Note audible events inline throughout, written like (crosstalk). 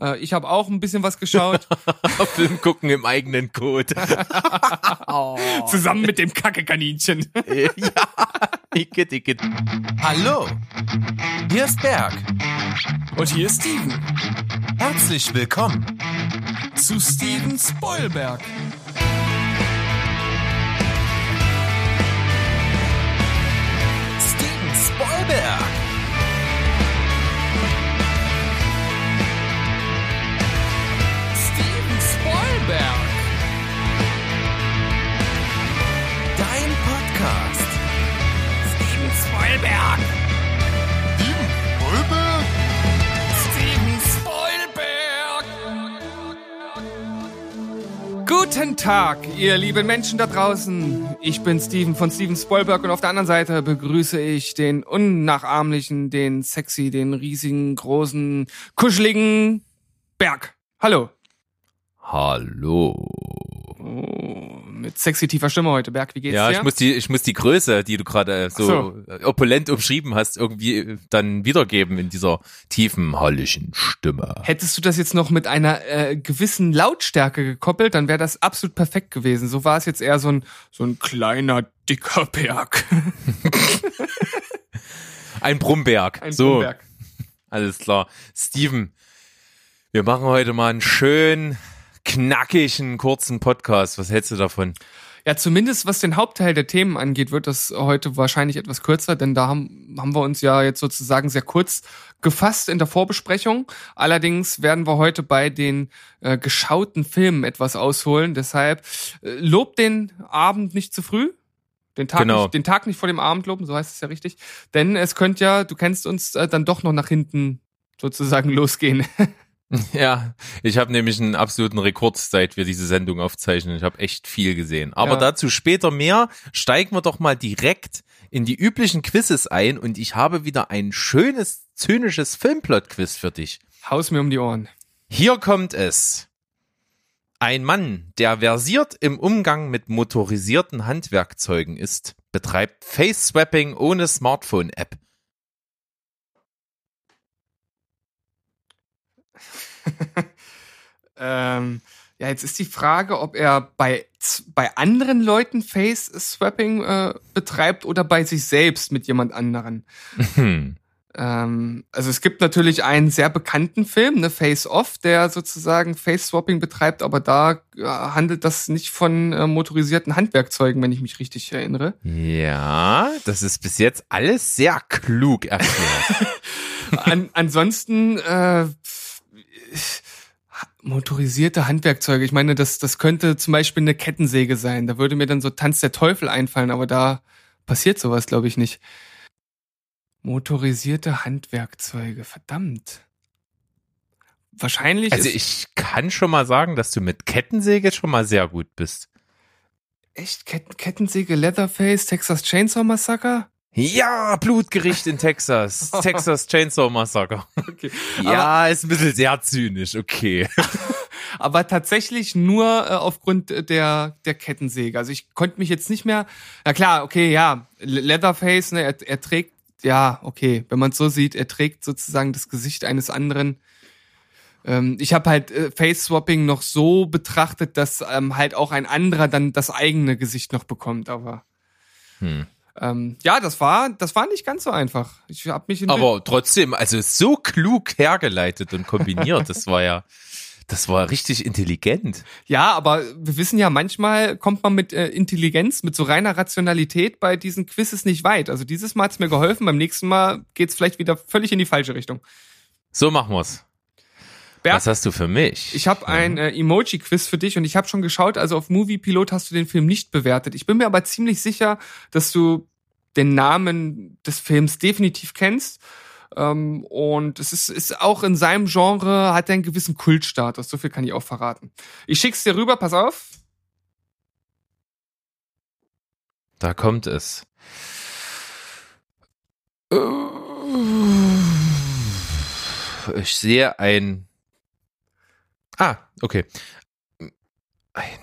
Äh, ich habe auch ein bisschen was geschaut. (laughs) Film gucken im eigenen Code. (laughs) oh. Zusammen mit dem Kackekaninchen. (laughs) ja. Hallo, hier ist Berg. Und hier ist Steven. Herzlich willkommen zu Steven Spoilberg. Steven Spoilberg. Spoilberg. Dein Podcast. Steven Spoilberg. Steven Spoilberg? Steven Spoilberg. Guten Tag, ihr lieben Menschen da draußen. Ich bin Steven von Steven Spoilberg und auf der anderen Seite begrüße ich den unnachahmlichen, den sexy, den riesigen, großen, kuscheligen Berg. Hallo. Hallo. Oh, mit sexy tiefer Stimme heute, Berg. Wie geht's Ja, dir? ich muss die, ich muss die Größe, die du gerade so, so. opulent umschrieben hast, irgendwie dann wiedergeben in dieser tiefen, hallischen Stimme. Hättest du das jetzt noch mit einer äh, gewissen Lautstärke gekoppelt, dann wäre das absolut perfekt gewesen. So war es jetzt eher so ein, so ein kleiner, dicker Berg. (laughs) Ein Brumberg. Ein so, Brumberg. alles klar. Steven, wir machen heute mal einen schön knackigen, kurzen Podcast. Was hältst du davon? Ja, zumindest was den Hauptteil der Themen angeht, wird das heute wahrscheinlich etwas kürzer, denn da haben, haben wir uns ja jetzt sozusagen sehr kurz gefasst in der Vorbesprechung. Allerdings werden wir heute bei den äh, geschauten Filmen etwas ausholen. Deshalb äh, lob den Abend nicht zu früh. Den Tag, Genau. nicht, den Tag nicht vor dem Abend loben, so heißt es ja richtig. Denn es könnte ja, du kennst uns äh, dann doch noch nach hinten sozusagen (laughs) losgehen. (laughs) Ja, ich habe nämlich einen absoluten Rekord, seit wir diese Sendung aufzeichnen. Ich habe echt viel gesehen. Aber Ja. dazu später mehr. Steigen wir doch mal direkt in die üblichen Quizzes ein und ich habe wieder ein schönes, zynisches Filmplot-Quiz für dich. Haus mir um die Ohren. Hier kommt es. Ein Mann, der versiert im Umgang mit motorisierten Handwerkzeugen ist, betreibt Face-Swapping ohne Smartphone-App. (laughs) Ähm, ja, jetzt ist die Frage, ob er bei, bei anderen Leuten Face-Swapping äh, betreibt oder bei sich selbst mit jemand anderen. Hm. Ähm, also es gibt natürlich einen sehr bekannten Film, ne, Face Off, der sozusagen Face-Swapping betreibt, aber da äh, handelt das nicht von äh, motorisierten Handwerkzeugen, wenn ich mich richtig erinnere. Ja, das ist bis jetzt alles sehr klug erklärt. (laughs) An, ansonsten äh, motorisierte Handwerkzeuge. Ich meine, das, das könnte zum Beispiel eine Kettensäge sein. Da würde mir dann so Tanz der Teufel einfallen, aber da passiert sowas, glaube ich, nicht. Motorisierte Handwerkzeuge, verdammt. Wahrscheinlich Also ich kann schon mal sagen, dass du mit Kettensäge schon mal sehr gut bist. echt Ketten, Kettensäge, Leatherface, Texas Chainsaw Massacre. Ja, Blutgericht in Texas. (laughs) Texas Chainsaw Massacre. Okay. Ja, ist ein bisschen sehr zynisch, okay. (laughs) aber tatsächlich nur äh, aufgrund der der Kettensäge. Also ich konnte mich jetzt nicht mehr. Na klar, okay, ja, Le- Leatherface, ne, er, er trägt ja, okay, wenn man es so sieht, er trägt sozusagen das Gesicht eines anderen. Ähm, ich habe halt äh, Face Swapping noch so betrachtet, dass ähm, halt auch ein anderer dann das eigene Gesicht noch bekommt, aber Hm. Ähm, ja, das war das war nicht ganz so einfach. Ich habe mich Aber trotzdem, also so klug hergeleitet und kombiniert, das war ja, das war richtig intelligent. Ja, aber wir wissen ja, manchmal kommt man mit äh, Intelligenz, mit so reiner Rationalität bei diesen Quizzes nicht weit. Also dieses Mal hat's mir geholfen, beim nächsten Mal geht's vielleicht wieder völlig in die falsche Richtung. So machen wir's. Berg, Was hast du für mich? ich habe ein äh, Emoji-Quiz für dich und ich habe schon geschaut, also auf Movie Pilot hast du den Film nicht bewertet. Ich bin mir aber ziemlich sicher, dass du den Namen des Films definitiv kennst. Ähm, und es ist, ist auch in seinem Genre, hat er einen gewissen Kultstatus. So viel kann ich auch verraten. Ich schick's dir rüber, pass auf. Da kommt es. Ich sehe ein. Ah, okay. Ein,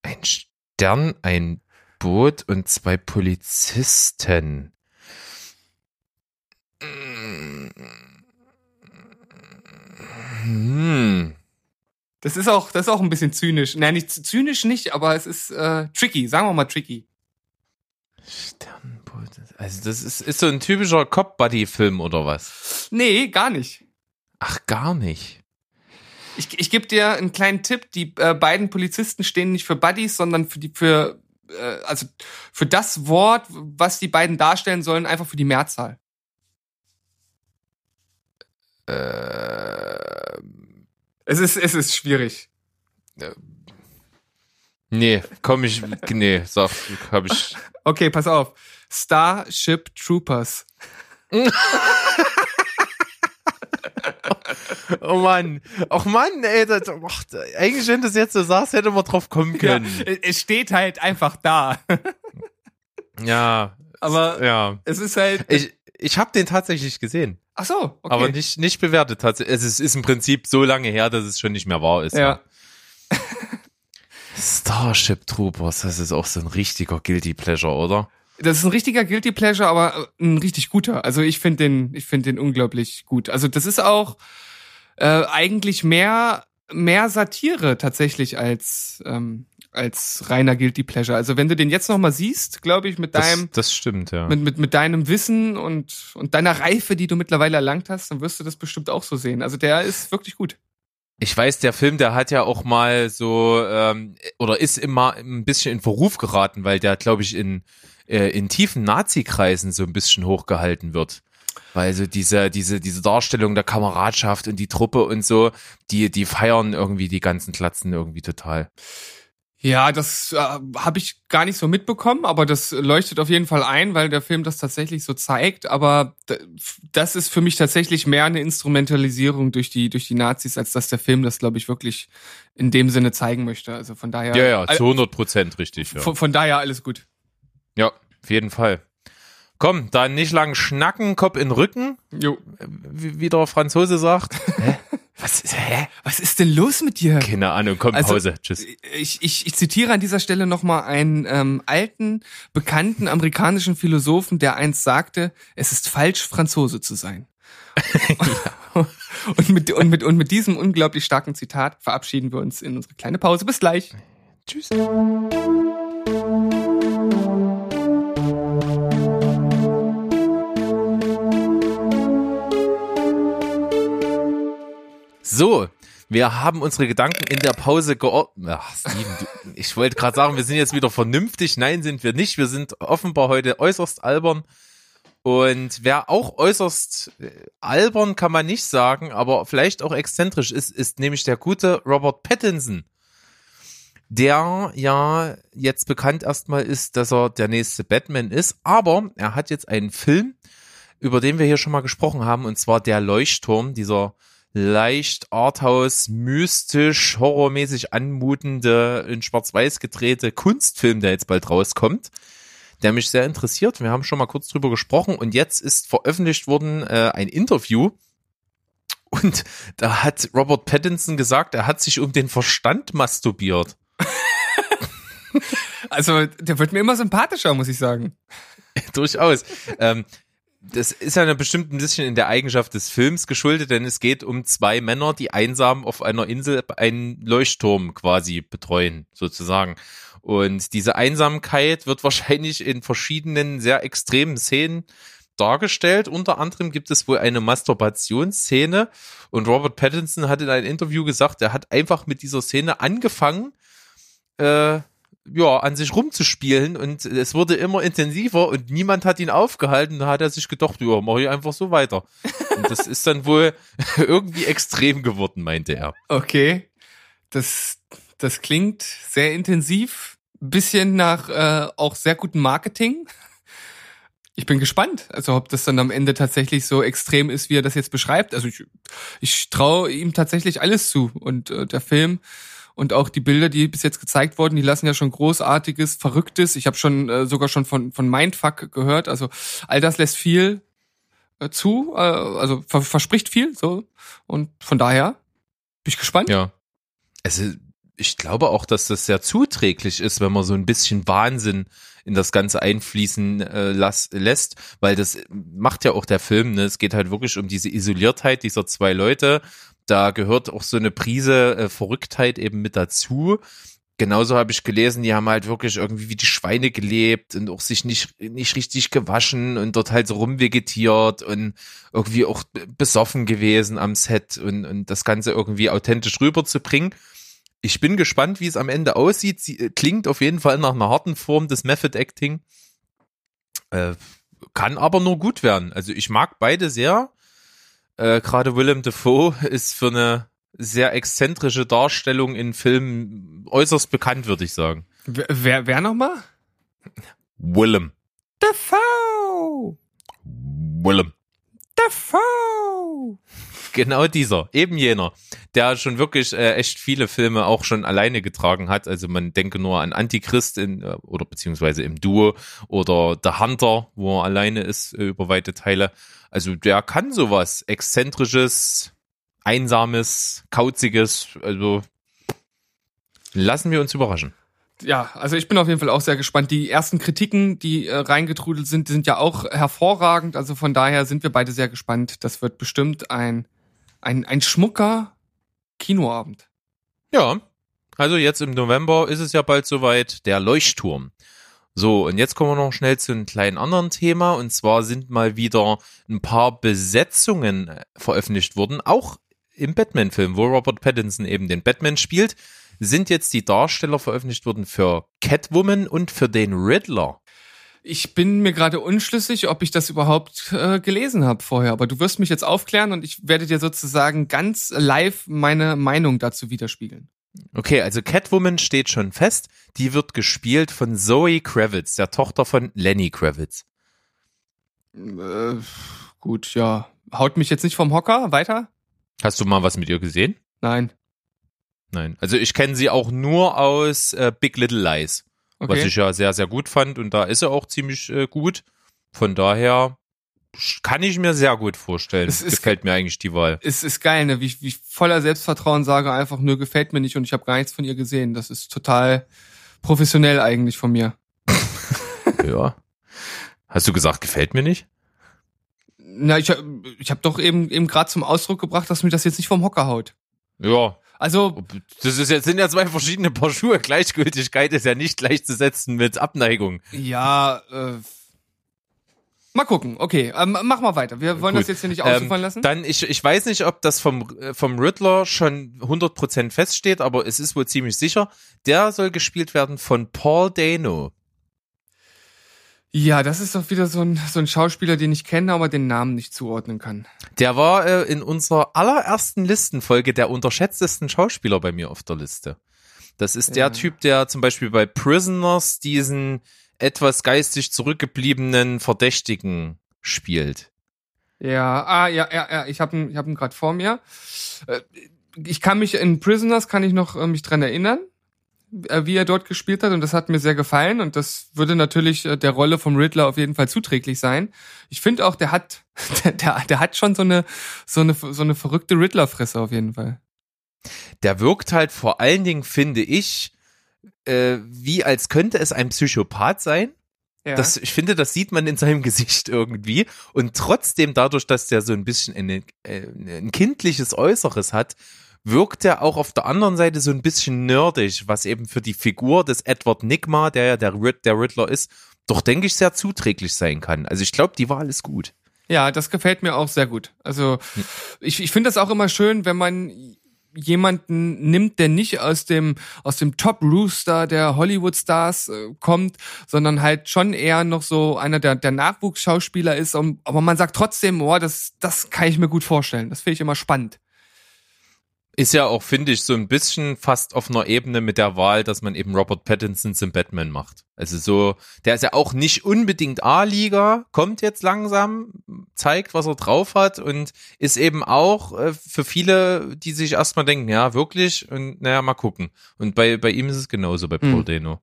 ein Stern, ein Boot und zwei Polizisten. Hm. Das ist auch, das ist auch ein bisschen zynisch. Nein, nicht zynisch nicht, aber es ist äh, tricky, sagen wir mal tricky. Sternboot. Also das ist, ist so ein typischer Cop-Buddy-Film oder was? Nee, gar nicht. Ach, gar nicht. Ich, ich gebe dir einen kleinen Tipp. Die äh, beiden Polizisten stehen nicht für Buddies, sondern für die für äh, also für das Wort, was die beiden darstellen sollen, einfach für die Mehrzahl. Äh, Es ist es ist schwierig. nee, komm ich, nee, sag, hab ich. (laughs) Okay, pass auf. Starship Troopers. (laughs) Oh Mann, ach Mann, ey, das, ach, eigentlich wenn du das jetzt so sagst, hätte man drauf kommen Ja, können. es steht halt einfach da. (laughs) Ja, Aber ja. es ist halt. Ich, ich habe den tatsächlich gesehen, Ach so, okay. aber nicht, nicht bewertet. tatsächlich. Es ist, ist im Prinzip so lange her, dass es schon nicht mehr wahr ist. Ja. (laughs) Starship Troopers, das ist auch so ein richtiger Guilty Pleasure, oder? Das ist ein richtiger Guilty Pleasure, aber äh, ein richtig guter. Also ich finde den, ich finde den unglaublich gut. Also das ist auch äh, eigentlich mehr mehr Satire tatsächlich als ähm, als reiner Guilty Pleasure. Also wenn du den jetzt noch mal siehst, glaube ich, mit Das, deinem das stimmt, ja. mit, mit, mit deinem Wissen und, und deiner Reife, die du mittlerweile erlangt hast, dann wirst du das bestimmt auch so sehen. Also der ist wirklich gut. Ich weiß, der Film, der hat ja auch mal so ähm, oder ist immer ein bisschen in Verruf geraten, weil der, glaube ich, in äh, in tiefen Nazi-Kreisen so ein bisschen hochgehalten wird. Weil so diese diese diese Darstellung der Kameradschaft und die Truppe und so, die die feiern irgendwie die ganzen Klatzen irgendwie total. Ja, das äh, habe ich gar nicht so mitbekommen, aber das leuchtet auf jeden Fall ein, weil der Film das tatsächlich so zeigt. Aber das ist für mich tatsächlich mehr eine Instrumentalisierung durch die durch die Nazis, als dass der Film das, glaube ich, wirklich in dem Sinne zeigen möchte. Also von daher, Ja, ja, zu 100 Prozent richtig. Ja. von, von daher alles gut. ja, auf jeden Fall. Komm, dann nicht lang schnacken, Kopf in Rücken, Jo. wie, wie der Franzose sagt. (laughs) Hä? Was ist, hä? Was ist denn los mit dir? Keine Ahnung, komm, Also- Pause. Tschüss. Ich, ich, ich zitiere an dieser Stelle nochmal einen ähm, alten, bekannten amerikanischen Philosophen, der einst sagte, es ist falsch, Franzose zu sein. (laughs) (laughs) und, mit, und, mit, und mit diesem unglaublich starken Zitat verabschieden wir uns in unsere kleine Pause. Bis gleich. Tschüss. So, wir haben unsere Gedanken in der Pause geordnet. Ach, Steven, du, ich wollte gerade sagen, wir sind jetzt wieder vernünftig. Nein, sind wir nicht. Wir sind offenbar heute äußerst albern. Und wer auch äußerst äh, albern kann man nicht sagen, aber vielleicht auch exzentrisch ist, ist nämlich der gute Robert Pattinson der ja jetzt bekannt erstmal ist, dass er der nächste Batman ist, aber er hat jetzt einen Film, über den wir hier schon mal gesprochen haben, und zwar Der Leuchtturm, dieser leicht arthouse, mystisch, horrormäßig anmutende, in schwarz-weiß gedrehte Kunstfilm, der jetzt bald rauskommt, der mich sehr interessiert. Wir haben schon mal kurz drüber gesprochen und jetzt ist veröffentlicht worden äh, ein Interview und da hat Robert Pattinson gesagt, er hat sich um den Verstand masturbiert. (laughs) Also, der wird mir immer sympathischer, muss ich sagen. (laughs) Durchaus. ähm, das ist ja bestimmt ein bisschen in der Eigenschaft des Films geschuldet, denn es geht um zwei Männer, die einsam auf einer Insel einen Leuchtturm quasi betreuen, sozusagen. Und diese Einsamkeit wird wahrscheinlich in verschiedenen sehr extremen Szenen dargestellt. Unter anderem gibt es wohl eine Masturbationsszene und Robert Pattinson hat in einem Interview gesagt, er hat einfach mit dieser Szene angefangen, äh, ja, an sich rumzuspielen und es wurde immer intensiver und niemand hat ihn aufgehalten. Da hat er sich gedacht, ja, mach ich einfach so weiter. Und das ist dann wohl (laughs) irgendwie extrem geworden, meinte er. Okay. Das, das klingt sehr intensiv. Bisschen nach äh, auch sehr gutem Marketing. Ich bin gespannt, also ob das dann am Ende tatsächlich so extrem ist, wie er das jetzt beschreibt. Also ich, ich traue ihm tatsächlich alles zu. Und äh, der Film und auch die Bilder, die bis jetzt gezeigt wurden, die lassen ja schon großartiges, verrücktes. Ich habe schon äh, sogar schon von von Mindfuck gehört. Also all das lässt viel äh, zu, äh, also ver verspricht viel so. Und von daher bin ich gespannt. Ja. Also ich glaube auch, dass das sehr zuträglich ist, wenn man so ein bisschen Wahnsinn in das Ganze einfließen äh, las, lässt, weil das macht ja auch der Film. Ne? Es geht halt wirklich um diese Isoliertheit dieser zwei Leute, Da gehört auch so eine Prise äh, Verrücktheit eben mit dazu. Genauso habe ich gelesen, die haben halt wirklich irgendwie wie die Schweine gelebt und auch sich nicht, nicht richtig gewaschen und dort halt so rumvegetiert und irgendwie auch besoffen gewesen am Set und, und das Ganze irgendwie authentisch rüberzubringen. Ich bin gespannt, wie es am Ende aussieht. Sie äh, klingt auf jeden Fall nach einer harten Form des Method Acting. Äh, kann aber nur gut werden. Also ich mag beide sehr. Äh, Gerade Willem Dafoe ist für eine sehr exzentrische Darstellung in Filmen äußerst bekannt, würde ich sagen. Wer, wer, wer nochmal? Willem. Dafoe! Willem. Dafoe! Genau dieser, eben jener, der schon wirklich äh, echt viele Filme auch schon alleine getragen hat. Also man denke nur an Antichrist in, äh, oder beziehungsweise im Duo oder The Hunter, wo er alleine ist äh, über weite Teile. Also der kann sowas exzentrisches, einsames, kauziges. Also lassen wir uns überraschen ja, also ich bin auf jeden Fall auch sehr gespannt. Die ersten Kritiken, die äh, reingetrudelt sind, sind ja auch hervorragend. Also von daher sind wir beide sehr gespannt. Das wird bestimmt ein ein, ein schmucker Kinoabend. Ja, also jetzt im November ist es ja bald soweit, der Leuchtturm. So, und jetzt kommen wir noch schnell zu einem kleinen anderen Thema. Und zwar sind mal wieder ein paar Besetzungen äh, veröffentlicht worden, auch im Batman-Film, wo Robert Pattinson eben den Batman spielt, sind jetzt die Darsteller veröffentlicht worden für Catwoman und für den Riddler. Ich bin mir gerade unschlüssig, ob ich das überhaupt äh, gelesen habe vorher, aber du wirst mich jetzt aufklären und ich werde dir sozusagen ganz live meine Meinung dazu widerspiegeln. Okay, also Catwoman steht schon fest. Die wird gespielt von Zoe Kravitz, der Tochter von Lenny Kravitz. Äh, gut, ja. Haut mich jetzt nicht vom Hocker. Weiter? Hast du mal was mit ihr gesehen? Nein. Nein. Also ich kenne sie auch nur aus äh, Big Little Lies. Okay. Was ich ja sehr, sehr gut fand. Und da ist er auch ziemlich äh, gut. Von daher kann ich mir sehr gut vorstellen. Es ist, gefällt mir eigentlich die Wahl. Es ist geil, ne? Wie ich, wie ich voller Selbstvertrauen sage, einfach nur gefällt mir nicht und ich habe gar nichts von ihr gesehen. Das ist total professionell eigentlich von mir. (laughs) ja. Hast du gesagt, gefällt mir nicht? Na, ich, ich habe doch eben eben gerade zum Ausdruck gebracht, dass mir das jetzt nicht vom Hocker haut. Ja, also. Das ist jetzt, sind ja zwei verschiedene Paar Schuhe. Gleichgültigkeit ist ja nicht gleichzusetzen mit Abneigung. Ja, äh. Mal gucken, okay, ähm, mach mal weiter. Wir wollen Gut. das jetzt hier nicht ausufern ähm, lassen. Dann, ich, ich weiß nicht, ob das vom, äh, vom Riddler schon 100% feststeht, aber es ist wohl ziemlich sicher. Der soll gespielt werden von Paul Dano. Ja, das ist doch wieder so ein, so ein Schauspieler, den ich kenne, aber den Namen nicht zuordnen kann. Der war äh, in unserer allerersten Listenfolge der unterschätztesten Schauspieler bei mir auf der Liste. Das ist der Typ, der zum Beispiel bei Prisoners diesen etwas geistig zurückgebliebenen Verdächtigen spielt. Ja, ah, ja, ja, ja, ich habe ihn, ich hab ihn gerade vor mir. Äh, ich kann mich in Prisoners kann ich noch äh, mich dran erinnern. Äh, wie er dort gespielt hat und das hat mir sehr gefallen und das würde natürlich äh, der Rolle vom Riddler auf jeden Fall zuträglich sein. Ich finde auch, der hat, (laughs) der, der, der hat schon so eine, so eine, so eine verrückte Riddler-Fresse auf jeden Fall. Der wirkt halt vor allen Dingen, finde ich, äh, wie als könnte es ein Psychopath sein. Ja. Das, ich finde, das sieht man in seinem (laughs) Gesicht irgendwie. Und trotzdem, dadurch, dass der so ein bisschen eine, äh, ein kindliches Äußeres hat, wirkt er auch auf der anderen Seite so ein bisschen nerdig, was eben für die Figur des Edward Nigma, der ja der, Rid der Riddler ist, doch denke ich sehr zuträglich sein kann. Also ich glaube, die Wahl ist gut. Ja, das gefällt mir auch sehr gut. Also ich, ich finde das auch immer schön, wenn man jemanden nimmt, der nicht aus dem aus dem Top Rooster der Hollywood Stars äh, kommt, sondern halt schon eher noch so einer der der Nachwuchsschauspieler ist, um, aber man sagt trotzdem, boah, das das kann ich mir gut vorstellen. Das finde ich immer spannend ist ja auch, finde ich, so ein bisschen fast auf einer Ebene mit der Wahl, dass man eben Robert Pattinson zum Batman macht. Also so, der ist ja auch nicht unbedingt A-Liga, kommt jetzt langsam, zeigt, was er drauf hat und ist eben auch äh, für viele, die sich erstmal denken, ja, wirklich, und naja, mal gucken. Und bei, bei ihm ist es genauso, bei Paul mhm. Dano.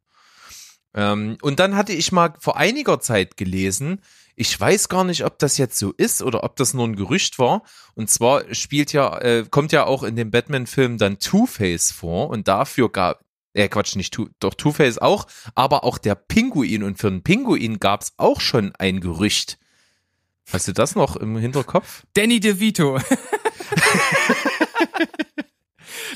Ähm, und dann hatte ich mal vor einiger Zeit gelesen, ich weiß gar nicht, ob das jetzt so ist oder ob das nur ein Gerücht war. Und zwar spielt ja, äh, kommt ja auch in dem Batman-Film dann Two-Face vor und dafür gab, äh, Quatsch, nicht Two, doch Two-Face auch, aber auch der Pinguin und für den Pinguin gab's auch schon ein Gerücht. Hast du das noch im Hinterkopf? Danny DeVito. (laughs) (laughs)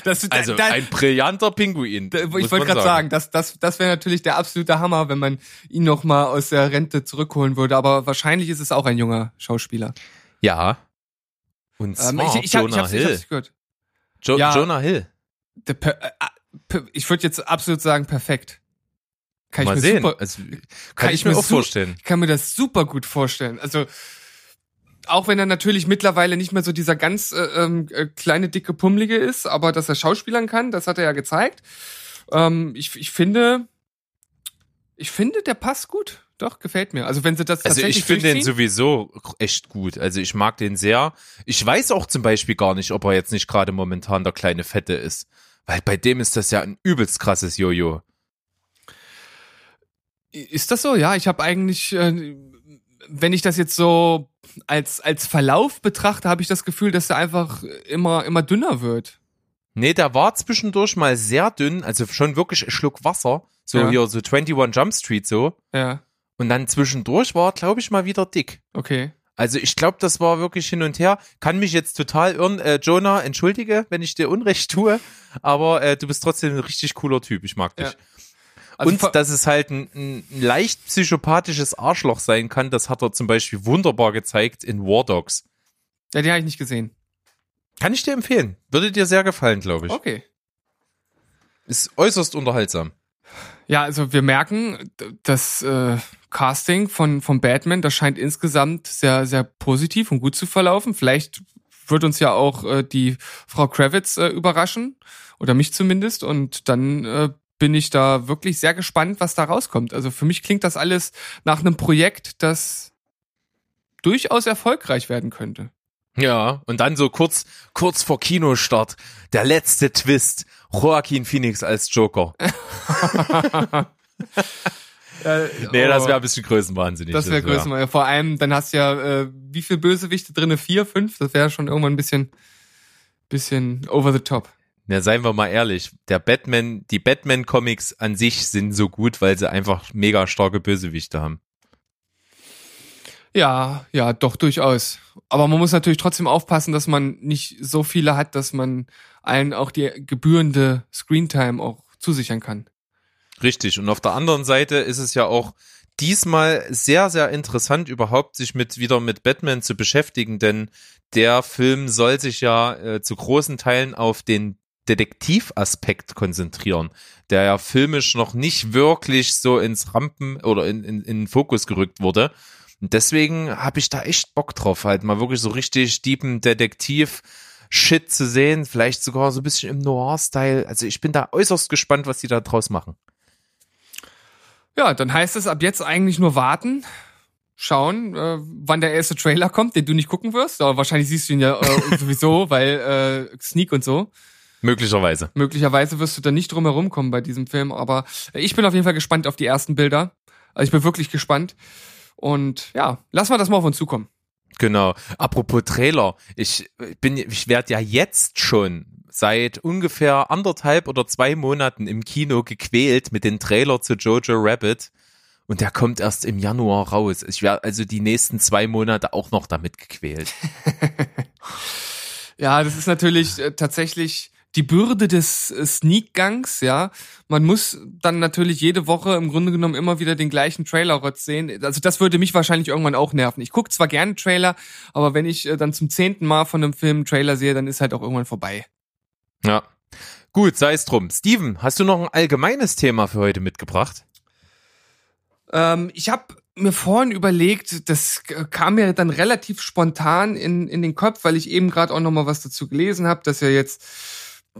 Das, Also da, ein brillanter Pinguin. da, ich wollte gerade sagen, das, das, das wäre natürlich der absolute Hammer, wenn man ihn noch mal aus der Rente zurückholen würde. Aber wahrscheinlich ist es auch ein junger Schauspieler. Ja. Und zwar Ähm, ich, ich, Jonah ich, hab's, ich Hill. hab's gehört. jo ja. Jonah Hill. Per, äh, per, ich würde jetzt absolut sagen, perfekt. Kann Mal ich mir sehen. super, also, kann, kann ich ich mir auch vorstellen. Ich kann mir das super gut vorstellen. Also auch wenn er natürlich mittlerweile nicht mehr so dieser ganz äh, ähm, äh, kleine, dicke, pummelige ist, aber dass er Schauspielern kann, das hat er ja gezeigt. Ähm, ich, ich finde, ich finde, der passt gut. Doch, gefällt mir. Also wenn sie das Also tatsächlich ich finde den sowieso echt gut. Also ich mag den sehr. Ich weiß auch zum Beispiel gar nicht, ob er jetzt nicht gerade momentan der kleine Fette ist. Weil bei dem ist das ja ein übelst krasses Jojo. Ist das so? Ja, ich habe eigentlich, äh, wenn ich das jetzt so als als Verlauf betrachte, habe ich das Gefühl, dass er einfach immer immer dünner wird. Nee, der war zwischendurch mal sehr dünn, also schon wirklich ein Schluck Wasser. So Ja. hier, so 21 Jump Street so. Ja, Und dann zwischendurch war glaube ich, mal wieder dick. okay. Also ich glaube, das war wirklich hin und her. Kann mich jetzt total irren. Äh, Jonah, entschuldige, wenn ich dir Unrecht tue, aber äh, du bist trotzdem ein richtig cooler Typ. Ich mag dich. Ja. Also und dass es halt ein, ein leicht psychopathisches Arschloch sein kann, das hat er zum Beispiel wunderbar gezeigt in War Dogs. ja, den habe ich nicht gesehen. Kann ich dir empfehlen. Würde dir sehr gefallen, glaube ich. Okay. Ist äußerst unterhaltsam. Ja, also wir merken, das äh, Casting von, von Batman, das scheint insgesamt sehr, sehr positiv und gut zu verlaufen. Vielleicht wird uns ja auch äh, die Frau Kravitz äh, überraschen, oder mich zumindest, und dann äh, bin ich da wirklich sehr gespannt, was da rauskommt. Also für mich klingt das alles nach einem Projekt, das durchaus erfolgreich werden könnte. Ja, und dann so kurz, kurz vor Kinostart, der letzte Twist. Joaquin Phoenix als Joker. (laughs) Nee, das wäre ein bisschen größenwahnsinnig. Das wäre größer. Vor allem, dann hast du ja, äh, wie viel Bösewichte drinne? Vier, fünf? Das wäre schon irgendwann ein bisschen, bisschen over the top. Ja, seien wir mal ehrlich, der Batman, die Batman-Comics an sich sind so gut, weil sie einfach mega starke Bösewichte haben. Ja, ja, doch durchaus. Aber man muss natürlich trotzdem aufpassen, dass man nicht so viele hat, dass man allen auch die gebührende Screentime auch zusichern kann. Richtig. Und auf der anderen Seite ist es ja auch diesmal sehr, sehr interessant, überhaupt sich mit wieder mit Batman zu beschäftigen, denn der Film soll sich ja äh, zu großen Teilen auf den Detektivaspekt konzentrieren, der ja filmisch noch nicht wirklich so ins Rampen oder in, in, in den Fokus gerückt wurde. Und deswegen habe ich da echt Bock drauf, halt mal wirklich so richtig deepen Detektiv Shit zu sehen, vielleicht sogar so ein bisschen im Noir-Style. Also ich bin da äußerst gespannt, was die da draus machen. Ja, dann heißt es ab jetzt eigentlich nur warten, schauen, äh, wann der erste Trailer kommt, den du nicht gucken wirst. Aber wahrscheinlich siehst du ihn ja äh, (laughs) sowieso, weil äh, Sneak und so. Möglicherweise. Möglicherweise wirst du da nicht drum herum kommen bei diesem Film, aber ich bin auf jeden Fall gespannt auf die ersten Bilder. Also ich bin wirklich gespannt. Und ja, lassen wir das mal auf uns zukommen. Genau. Apropos Trailer, ich bin, ich werde ja jetzt schon seit ungefähr anderthalb oder zwei Monaten im Kino gequält mit dem Trailer zu Jojo Rabbit. Und der kommt erst im Januar raus. Ich werde also die nächsten zwei Monate auch noch damit gequält. (laughs) Ja, das ist natürlich äh, tatsächlich die Bürde des äh, Sneak-Gangs, ja. Man muss dann natürlich jede Woche im Grunde genommen immer wieder den gleichen Trailer-Rotz sehen. Also das würde mich wahrscheinlich irgendwann auch nerven. Ich gucke zwar gerne Trailer, aber wenn ich äh, dann zum zehnten Mal von einem Film Trailer sehe, dann ist halt auch irgendwann vorbei. Ja. Gut, sei es drum. Steven, hast du noch ein allgemeines Thema für heute mitgebracht? Ähm, ich habe mir vorhin überlegt, das kam mir dann relativ spontan in, in den Kopf, weil ich eben gerade auch noch mal was dazu gelesen habe, dass ja jetzt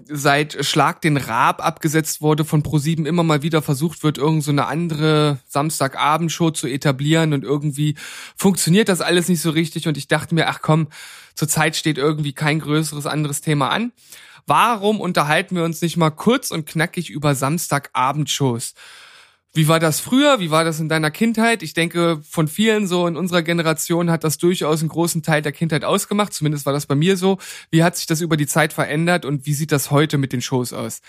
seit Schlag den Raab abgesetzt wurde von ProSieben immer mal wieder versucht wird, irgend so eine andere Samstagabendshow zu etablieren und irgendwie funktioniert das alles nicht so richtig und ich dachte mir, ach komm, zurzeit steht irgendwie kein größeres anderes Thema an. Warum unterhalten wir uns nicht mal kurz und knackig über Samstagabendshows? Wie war das früher? Wie war das in deiner Kindheit? Ich denke, von vielen so in unserer Generation hat das durchaus einen großen Teil der Kindheit ausgemacht. Zumindest war das bei mir so. Wie hat sich das über die Zeit verändert und wie sieht das heute mit den Shows aus?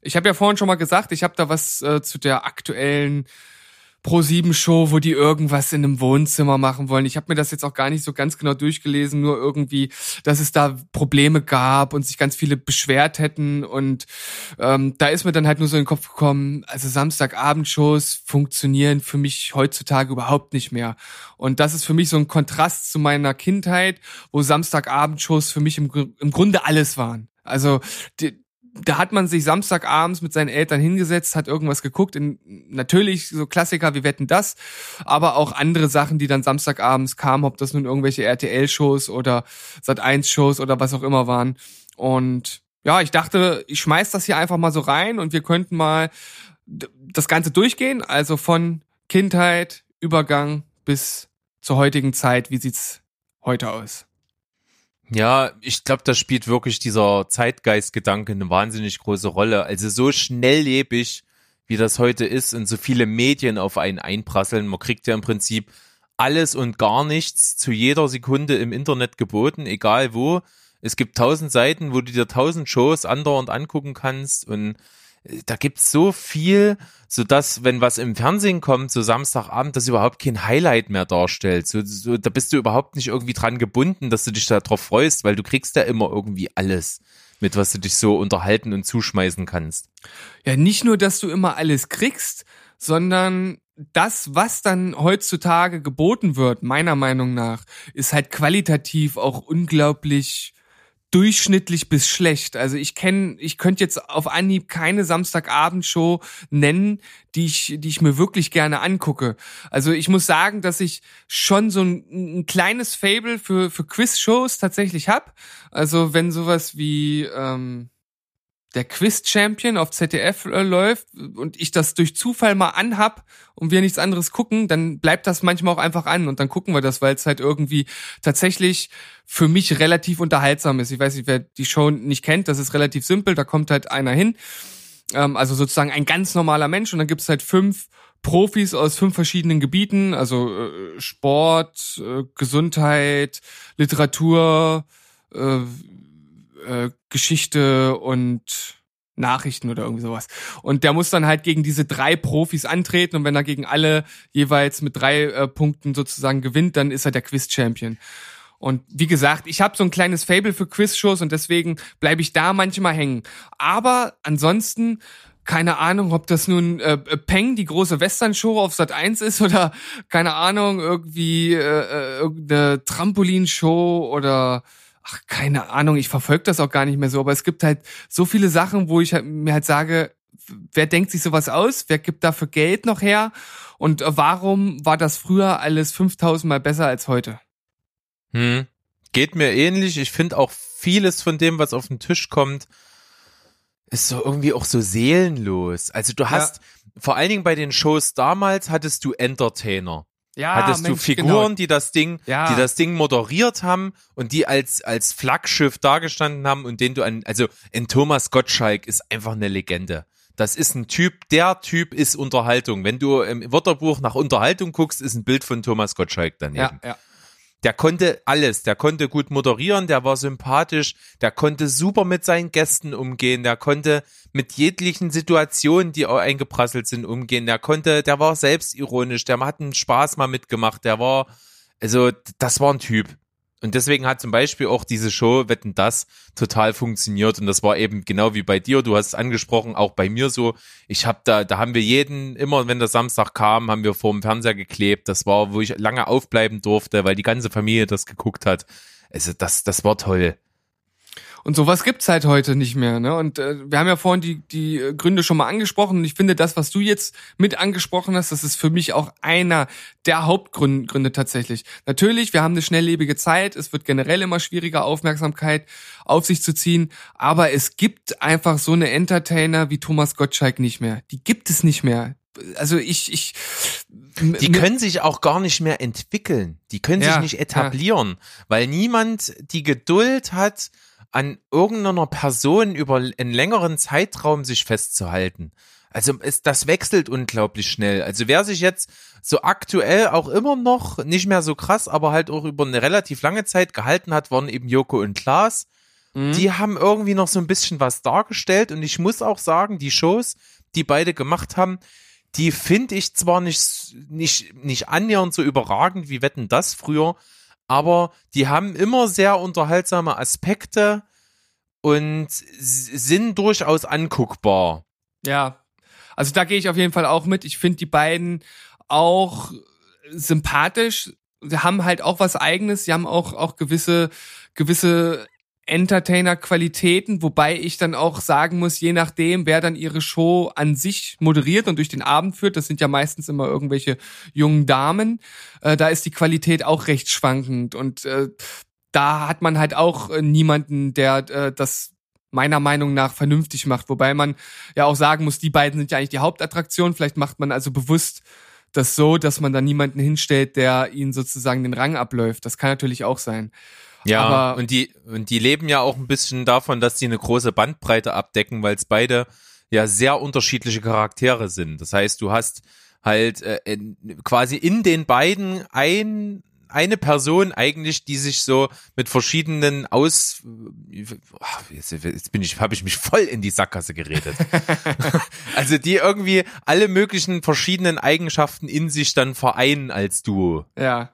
Ich habe ja vorhin schon mal gesagt, ich habe da was äh, zu der aktuellen Pro-7-Show, wo die irgendwas in einem Wohnzimmer machen wollen. Ich habe mir das jetzt auch gar nicht so ganz genau durchgelesen, nur irgendwie, dass es da Probleme gab und sich ganz viele beschwert hätten. Und ähm, da ist mir dann halt nur so in den Kopf gekommen, also Samstagabendshows funktionieren für mich heutzutage überhaupt nicht mehr. Und das ist für mich so ein Kontrast zu meiner Kindheit, wo Samstagabendshows für mich im, im Grunde alles waren. Also die, da hat man sich Samstagabends mit seinen Eltern hingesetzt, hat irgendwas geguckt. In, natürlich so Klassiker, wie wetten das, aber auch andere Sachen, die dann Samstagabends kamen, ob das nun irgendwelche RTL-Shows oder Sat1-Shows oder was auch immer waren. Und ja, ich dachte, ich schmeiß das hier einfach mal so rein und wir könnten mal das Ganze durchgehen. Also von Kindheit, Übergang bis zur heutigen Zeit. Wie sieht's heute aus? Ja, ich glaube, da spielt wirklich dieser Zeitgeistgedanke eine wahnsinnig große Rolle. Also so schnelllebig, wie das heute ist und so viele Medien auf einen einprasseln. Man kriegt ja im Prinzip alles und gar nichts zu jeder Sekunde im Internet geboten, egal wo. Es gibt tausend Seiten, wo du dir tausend Shows andauernd angucken kannst und da gibt's so viel, so dass wenn was im Fernsehen kommt, so Samstagabend, das überhaupt kein Highlight mehr darstellt. So, so, da bist du überhaupt nicht irgendwie dran gebunden, dass du dich darauf freust, weil du kriegst ja immer irgendwie alles, mit was du dich so unterhalten und zuschmeißen kannst. Ja, nicht nur, dass du immer alles kriegst, sondern das, was dann heutzutage geboten wird, meiner Meinung nach, ist halt qualitativ auch unglaublich durchschnittlich bis schlecht. Also ich kenne, ich könnte jetzt auf Anhieb keine Samstagabendshow nennen, die ich, die ich mir wirklich gerne angucke. Also ich muss sagen, dass ich schon so ein, ein kleines Fable für für Quiz-Shows tatsächlich hab. Also wenn sowas wie ähm, der Quiz-Champion auf ZDF äh, läuft und ich das durch Zufall mal anhab und wir nichts anderes gucken, dann bleibt das manchmal auch einfach an und dann gucken wir das, weil es halt irgendwie tatsächlich für mich relativ unterhaltsam ist. Ich weiß nicht, wer die Show nicht kennt, das ist relativ simpel, da kommt halt einer hin, ähm, also sozusagen ein ganz normaler Mensch und dann gibt's halt fünf Profis aus fünf verschiedenen Gebieten, also äh, Sport, äh, Gesundheit, Literatur, äh, Geschichte und Nachrichten oder irgendwie sowas. Und der muss dann halt gegen diese drei Profis antreten und wenn er gegen alle jeweils mit drei äh, Punkten sozusagen gewinnt, dann ist er der Quiz-Champion. Und wie gesagt, ich habe so ein kleines Fable für Quiz-Shows und deswegen bleibe ich da manchmal hängen. Aber ansonsten keine Ahnung, ob das nun äh, Peng, die große Western-Show auf Sat 1 ist oder keine Ahnung, irgendwie äh, äh irgendeine Trampolin-Show oder ach, keine Ahnung, ich verfolge das auch gar nicht mehr so, aber es gibt halt so viele Sachen, wo ich halt, mir halt sage, wer denkt sich sowas aus? Wer gibt dafür Geld noch her? Und äh, warum war das früher alles 5000 Mal besser als heute? Hm. Geht mir ähnlich. Ich finde auch vieles von dem, was auf den Tisch kommt, ist so irgendwie auch so seelenlos. Also du hast, ja. vor allen Dingen bei den Shows damals hattest du Entertainer. Ja, hattest Mensch, du Figuren, genau. die das Ding, ja. die das Ding moderiert haben und die als als Flaggschiff dargestanden haben und den du an, also in Thomas Gottschalk ist einfach eine Legende. Das ist ein Typ, der Typ ist Unterhaltung. Wenn du im Wörterbuch nach Unterhaltung guckst, ist ein Bild von Thomas Gottschalk daneben. Ja, ja der konnte alles, der konnte gut moderieren, der war sympathisch, der konnte super mit seinen Gästen umgehen, der konnte mit jeglichen Situationen, die auch eingeprasselt sind, umgehen, der konnte, der war selbstironisch, der hat einen Spaß mal mitgemacht, der war, also das war ein Typ. Und deswegen hat zum Beispiel auch diese Show Wetten das total funktioniert. Und das war eben genau wie bei dir. Du hast es angesprochen, auch bei mir so. Ich habe da, da haben wir jeden, immer wenn der Samstag kam, haben wir vor dem Fernseher geklebt. Das war, wo ich lange aufbleiben durfte, weil die ganze Familie das geguckt hat. Also das, das war toll. Und sowas gibt's halt heute nicht mehr. Ne? Und äh, wir haben ja vorhin die, die äh, Gründe schon mal angesprochen. Und ich finde, das, was du jetzt mit angesprochen hast, das ist für mich auch einer der Hauptgründe Gründe tatsächlich. Natürlich, wir haben eine schnelllebige Zeit. Es wird generell immer schwieriger, Aufmerksamkeit auf sich zu ziehen. Aber es gibt einfach so eine Entertainer wie Thomas Gottschalk nicht mehr. Die gibt es nicht mehr. Also ich, ich, die können sich auch gar nicht mehr entwickeln. Die können ja, sich nicht etablieren, ja. weil niemand die Geduld hat, an irgendeiner Person über einen längeren Zeitraum sich festzuhalten. Also es, das wechselt unglaublich schnell. Also wer sich jetzt so aktuell auch immer noch, nicht mehr so krass, aber halt auch über eine relativ lange Zeit gehalten hat, waren eben Joko und Klaas. Mhm. Die haben irgendwie noch so ein bisschen was dargestellt und ich muss auch sagen, die Shows, die beide gemacht haben, die finde ich zwar nicht, nicht, nicht annähernd so überragend wie Wetten das früher, aber die haben immer sehr unterhaltsame Aspekte und sind durchaus anguckbar. Ja, also da gehe ich auf jeden Fall auch mit. Ich finde die beiden auch sympathisch. Sie haben halt auch was eigenes. Sie haben auch, auch gewisse, gewisse Entertainer-Qualitäten, wobei ich dann auch sagen muss, je nachdem, wer dann ihre Show an sich moderiert und durch den Abend führt, das sind ja meistens immer irgendwelche jungen Damen, äh, da ist die Qualität auch recht schwankend und äh, da hat man halt auch äh, niemanden, der äh, das meiner Meinung nach vernünftig macht, wobei man ja auch sagen muss, die beiden sind ja eigentlich die Hauptattraktion, vielleicht macht man also bewusst das so, dass man da niemanden hinstellt, der ihnen sozusagen den Rang abläuft. Das kann natürlich auch sein. Ja, Aber und die, und die leben ja auch ein bisschen davon, dass sie eine große Bandbreite abdecken, weil es beide ja sehr unterschiedliche Charaktere sind. Das heißt, du hast halt äh, quasi in den beiden ein eine Person eigentlich, die sich so mit verschiedenen aus jetzt bin ich habe ich mich voll in die Sackgasse geredet. (laughs) (laughs) also die irgendwie alle möglichen verschiedenen Eigenschaften in sich dann vereinen als Duo. Ja.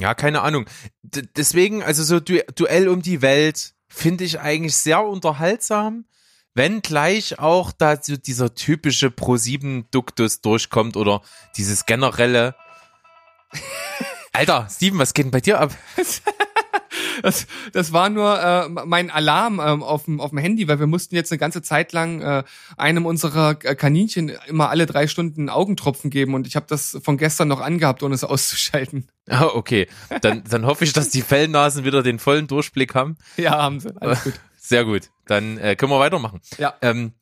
Ja, keine Ahnung. D deswegen, also so du Duell um die Welt finde ich eigentlich sehr unterhaltsam, wenn gleich auch da so dieser typische Pro-7-Duktus durchkommt oder dieses generelle. (laughs) Alter, Steven, was geht denn bei dir ab? (laughs) Das, das war nur äh, mein Alarm ähm, auf, dem, auf dem Handy, weil wir mussten jetzt eine ganze Zeit lang äh, einem unserer Kaninchen immer alle drei Stunden Augentropfen geben und ich habe das von gestern noch angehabt, ohne es auszuschalten. Ah, okay. Dann, dann hoffe ich, dass die Fellnasen wieder den vollen Durchblick haben. Ja, haben sie. Alles gut. Sehr gut. Dann äh, können wir weitermachen. Ja. Ähm,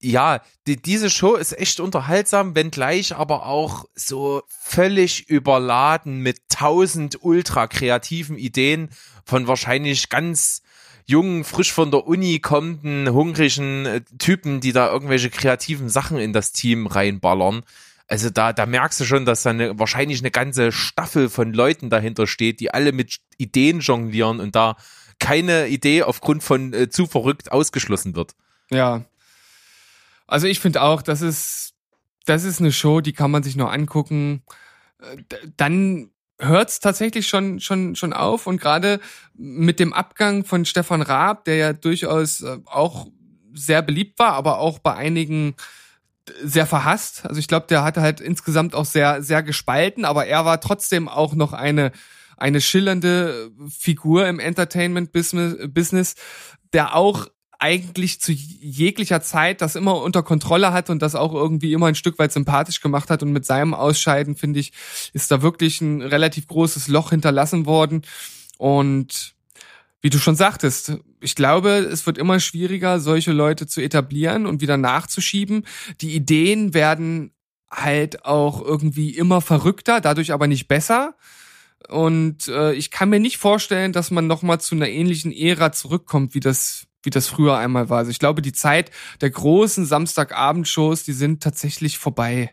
ja, die, diese Show ist echt unterhaltsam, wenngleich aber auch so völlig überladen mit tausend ultra kreativen Ideen von wahrscheinlich ganz jungen, frisch von der Uni kommenden, hungrigen äh, Typen, die da irgendwelche kreativen Sachen in das Team reinballern. Also da, da merkst du schon, dass da eine, wahrscheinlich eine ganze Staffel von Leuten dahinter steht, die alle mit Ideen jonglieren und da keine Idee aufgrund von äh, zu verrückt ausgeschlossen wird. Ja, also ich finde auch, das ist, das ist eine Show, die kann man sich nur angucken. Äh, dann hört's tatsächlich schon schon schon auf und gerade mit dem Abgang von Stefan Raab, der ja durchaus äh, auch sehr beliebt war, aber auch bei einigen sehr verhasst. Also ich glaube, der hatte halt insgesamt auch sehr sehr gespalten, aber er war trotzdem auch noch eine eine schillernde Figur im Entertainment Business, der auch eigentlich zu jeglicher Zeit das immer unter Kontrolle hat und das auch irgendwie immer ein Stück weit sympathisch gemacht hat. Und mit seinem Ausscheiden, finde ich, ist da wirklich ein relativ großes Loch hinterlassen worden. Und wie du schon sagtest, ich glaube, es wird immer schwieriger, solche Leute zu etablieren und wieder nachzuschieben. Die Ideen werden halt auch irgendwie immer verrückter, dadurch aber nicht besser. Und äh, ich kann mir nicht vorstellen, dass man nochmal zu einer ähnlichen Ära zurückkommt, wie das wie das früher einmal war. Also ich glaube, die Zeit der großen Samstagabendshows, die sind tatsächlich vorbei.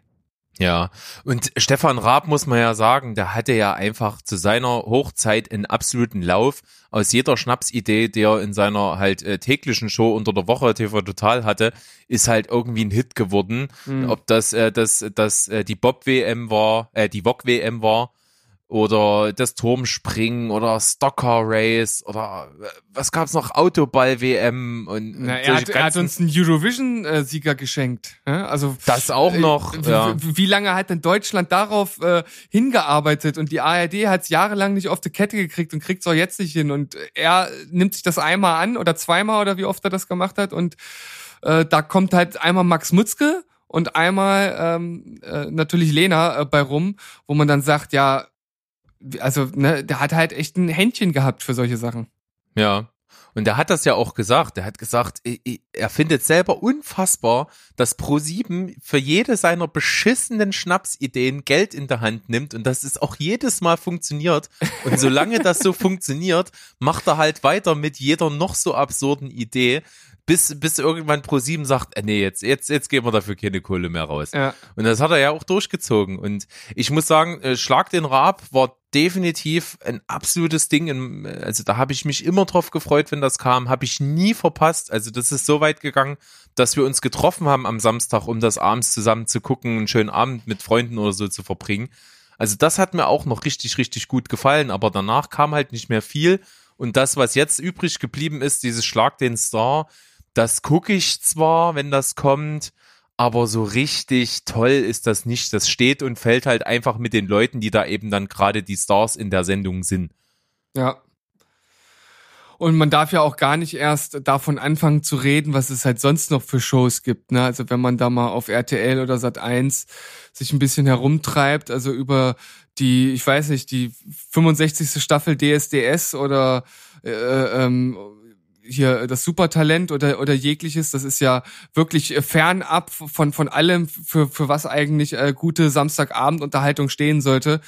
Ja, und Stefan Raab muss man ja sagen, der hatte ja einfach zu seiner Hochzeit einen absoluten Lauf. Aus jeder Schnapsidee, die er in seiner halt äh, täglichen Show unter der Woche TV Total hatte, ist halt irgendwie ein Hit geworden. Mhm. Ob das äh, das das äh, die Bob WM war, äh, die Wok WM war oder das Turmspringen oder Stocker Race oder äh, was gab's noch? Autoball WM und, Na, er, hat, er hat uns einen Eurovision Sieger geschenkt also das auch noch äh, ja. wie lange hat denn Deutschland darauf äh, hingearbeitet? Und die ARD hat's jahrelang nicht auf die Kette gekriegt und kriegt's auch jetzt nicht hin. Und er nimmt sich das einmal an oder zweimal oder wie oft er das gemacht hat. Und äh, da kommt halt einmal Max Mutzke und einmal ähm, äh, natürlich Lena äh, bei rum, wo man dann sagt, ja, also, ne, der hat halt echt ein Händchen gehabt für solche Sachen. Ja. Und er hat das ja auch gesagt. Er hat gesagt, er findet selber unfassbar, dass Pro7 für jede seiner beschissenen Schnapsideen Geld in der Hand nimmt und dass es auch jedes Mal funktioniert. Und solange das so (laughs) funktioniert, macht er halt weiter mit jeder noch so absurden Idee bis, bis irgendwann Pro7 sagt, äh, nee, jetzt, jetzt, jetzt geben wir dafür keine Kohle mehr raus. Ja. Und das hat er ja auch durchgezogen. Und ich muss sagen, äh, Schlag den Raab war definitiv ein absolutes Ding. In, also da habe ich mich immer drauf gefreut, wenn das kam. Habe ich nie verpasst. Also das ist so weit gegangen, dass wir uns getroffen haben am Samstag, um das abends zusammen zu gucken, einen schönen Abend mit Freunden oder so zu verbringen. Also das hat mir auch noch richtig, richtig gut gefallen. Aber danach kam halt nicht mehr viel. Und das, was jetzt übrig geblieben ist, dieses Schlag den Star, das gucke ich zwar, wenn das kommt, aber so richtig toll ist das nicht. Das steht und fällt halt einfach mit den Leuten, die da eben dann gerade die Stars in der Sendung sind. Ja. Und man darf ja auch gar nicht erst davon anfangen zu reden, was es halt sonst noch für Shows gibt. Ne? Also wenn man da mal auf RTL oder Sat 1 sich ein bisschen herumtreibt, also über die, ich weiß nicht, die 65. Staffel DSDS oder äh, ähm, hier das Supertalent oder oder jegliches, das ist ja wirklich fernab von von allem für für was eigentlich äh, gute Samstagabendunterhaltung stehen sollte.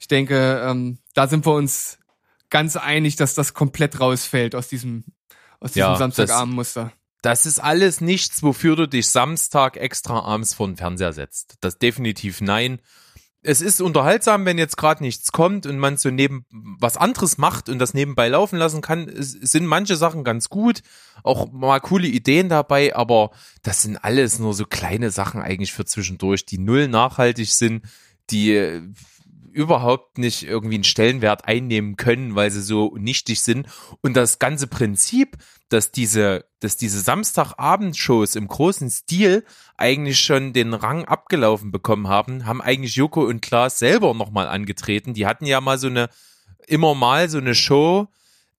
Ich denke, ähm, da sind wir uns ganz einig, dass das komplett rausfällt aus diesem aus diesem Ja, Samstagabendmuster. Das ist alles nichts, wofür du dich Samstag extra abends vor den Fernseher setzt. Das definitiv nein. Es ist unterhaltsam, wenn jetzt gerade nichts kommt und man so neben was anderes macht und das nebenbei laufen lassen kann. Sind manche Sachen ganz gut, auch mal coole Ideen dabei, aber das sind alles nur so kleine Sachen eigentlich für zwischendurch, die null nachhaltig sind, die äh, überhaupt nicht irgendwie einen Stellenwert einnehmen können, weil sie so nichtig sind. Und das ganze Prinzip, dass diese, dass diese Samstagabendshows im großen Stil eigentlich schon den Rang abgelaufen bekommen haben, haben eigentlich Joko und Klaas selber nochmal angetreten. Die hatten ja mal so eine, immer mal so eine Show,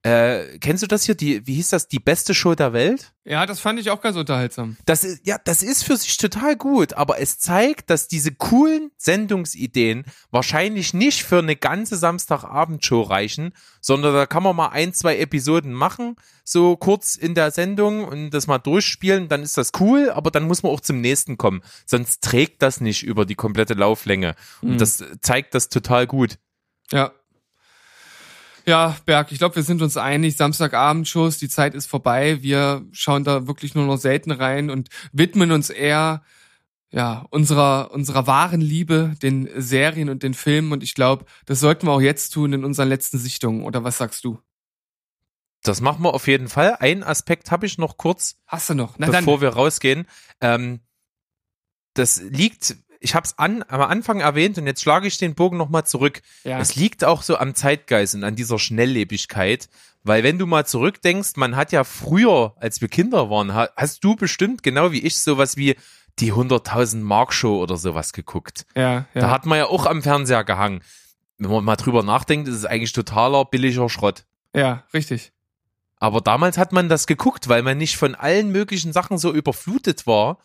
äh, kennst du das hier? Die, wie hieß das? Die beste Show der Welt? Ja, das fand ich auch ganz unterhaltsam. Das ist, ja, das ist für sich total gut, aber es zeigt, dass diese coolen Sendungsideen wahrscheinlich nicht für eine ganze Samstagabendshow reichen, sondern da kann man mal ein, zwei Episoden machen, so kurz in der Sendung und das mal durchspielen, dann ist das cool, aber dann muss man auch zum nächsten kommen. Sonst trägt das nicht über die komplette Lauflänge. Und Mhm. das zeigt das total gut. Ja. Ja, Berg, ich glaube, wir sind uns einig. Samstagabendshows, die Zeit ist vorbei. Wir schauen da wirklich nur noch selten rein und widmen uns eher ja, unserer, unserer wahren Liebe, den Serien und den Filmen. Und ich glaube, das sollten wir auch jetzt tun in unseren letzten Sichtungen. Oder was sagst du? Das machen wir auf jeden Fall. Einen Aspekt habe ich noch kurz. Hast du noch? Na bevor wir rausgehen. Ähm, das liegt, ich habe es an, am Anfang erwähnt und jetzt schlage ich den Bogen nochmal zurück. Ja. Es liegt auch so am Zeitgeist und an dieser Schnelllebigkeit, weil wenn du mal zurückdenkst, man hat ja früher, als wir Kinder waren, ha- hast du bestimmt genau wie ich sowas wie die 100.000 Mark Show oder sowas geguckt. ja, ja. Da hat man ja auch am Fernseher gehangen. Wenn man mal drüber nachdenkt, ist es eigentlich totaler billiger Schrott. ja, richtig. Aber damals hat man das geguckt, weil man nicht von allen möglichen Sachen so überflutet war.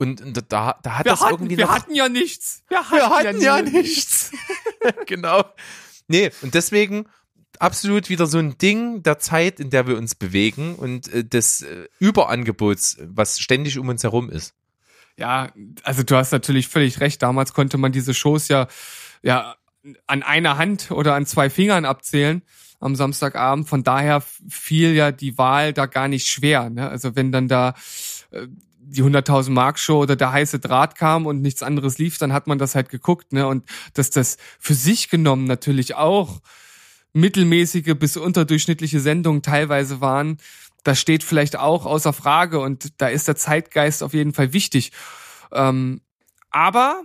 Und, da, da hat Wir, das hatten, irgendwie wir noch, hatten ja nichts. Wir hatten, wir hatten ja nie- nichts. (laughs) genau. Nee, und deswegen absolut wieder so ein Ding der Zeit, in der wir uns bewegen und äh, des äh, Überangebots, was ständig um uns herum ist. Ja, also du hast natürlich völlig recht. Damals konnte man diese Shows ja, ja an einer Hand oder an zwei Fingern abzählen am Samstagabend. Von daher fiel ja die Wahl da gar nicht schwer. Ne? Also wenn dann da äh, die 100.000 Mark Show oder der heiße Draht kam und nichts anderes lief, dann hat man das halt geguckt. Ne? Und dass das für sich genommen natürlich auch mittelmäßige bis unterdurchschnittliche Sendungen teilweise waren, das steht vielleicht auch außer Frage und da ist der Zeitgeist auf jeden Fall wichtig. Ähm, aber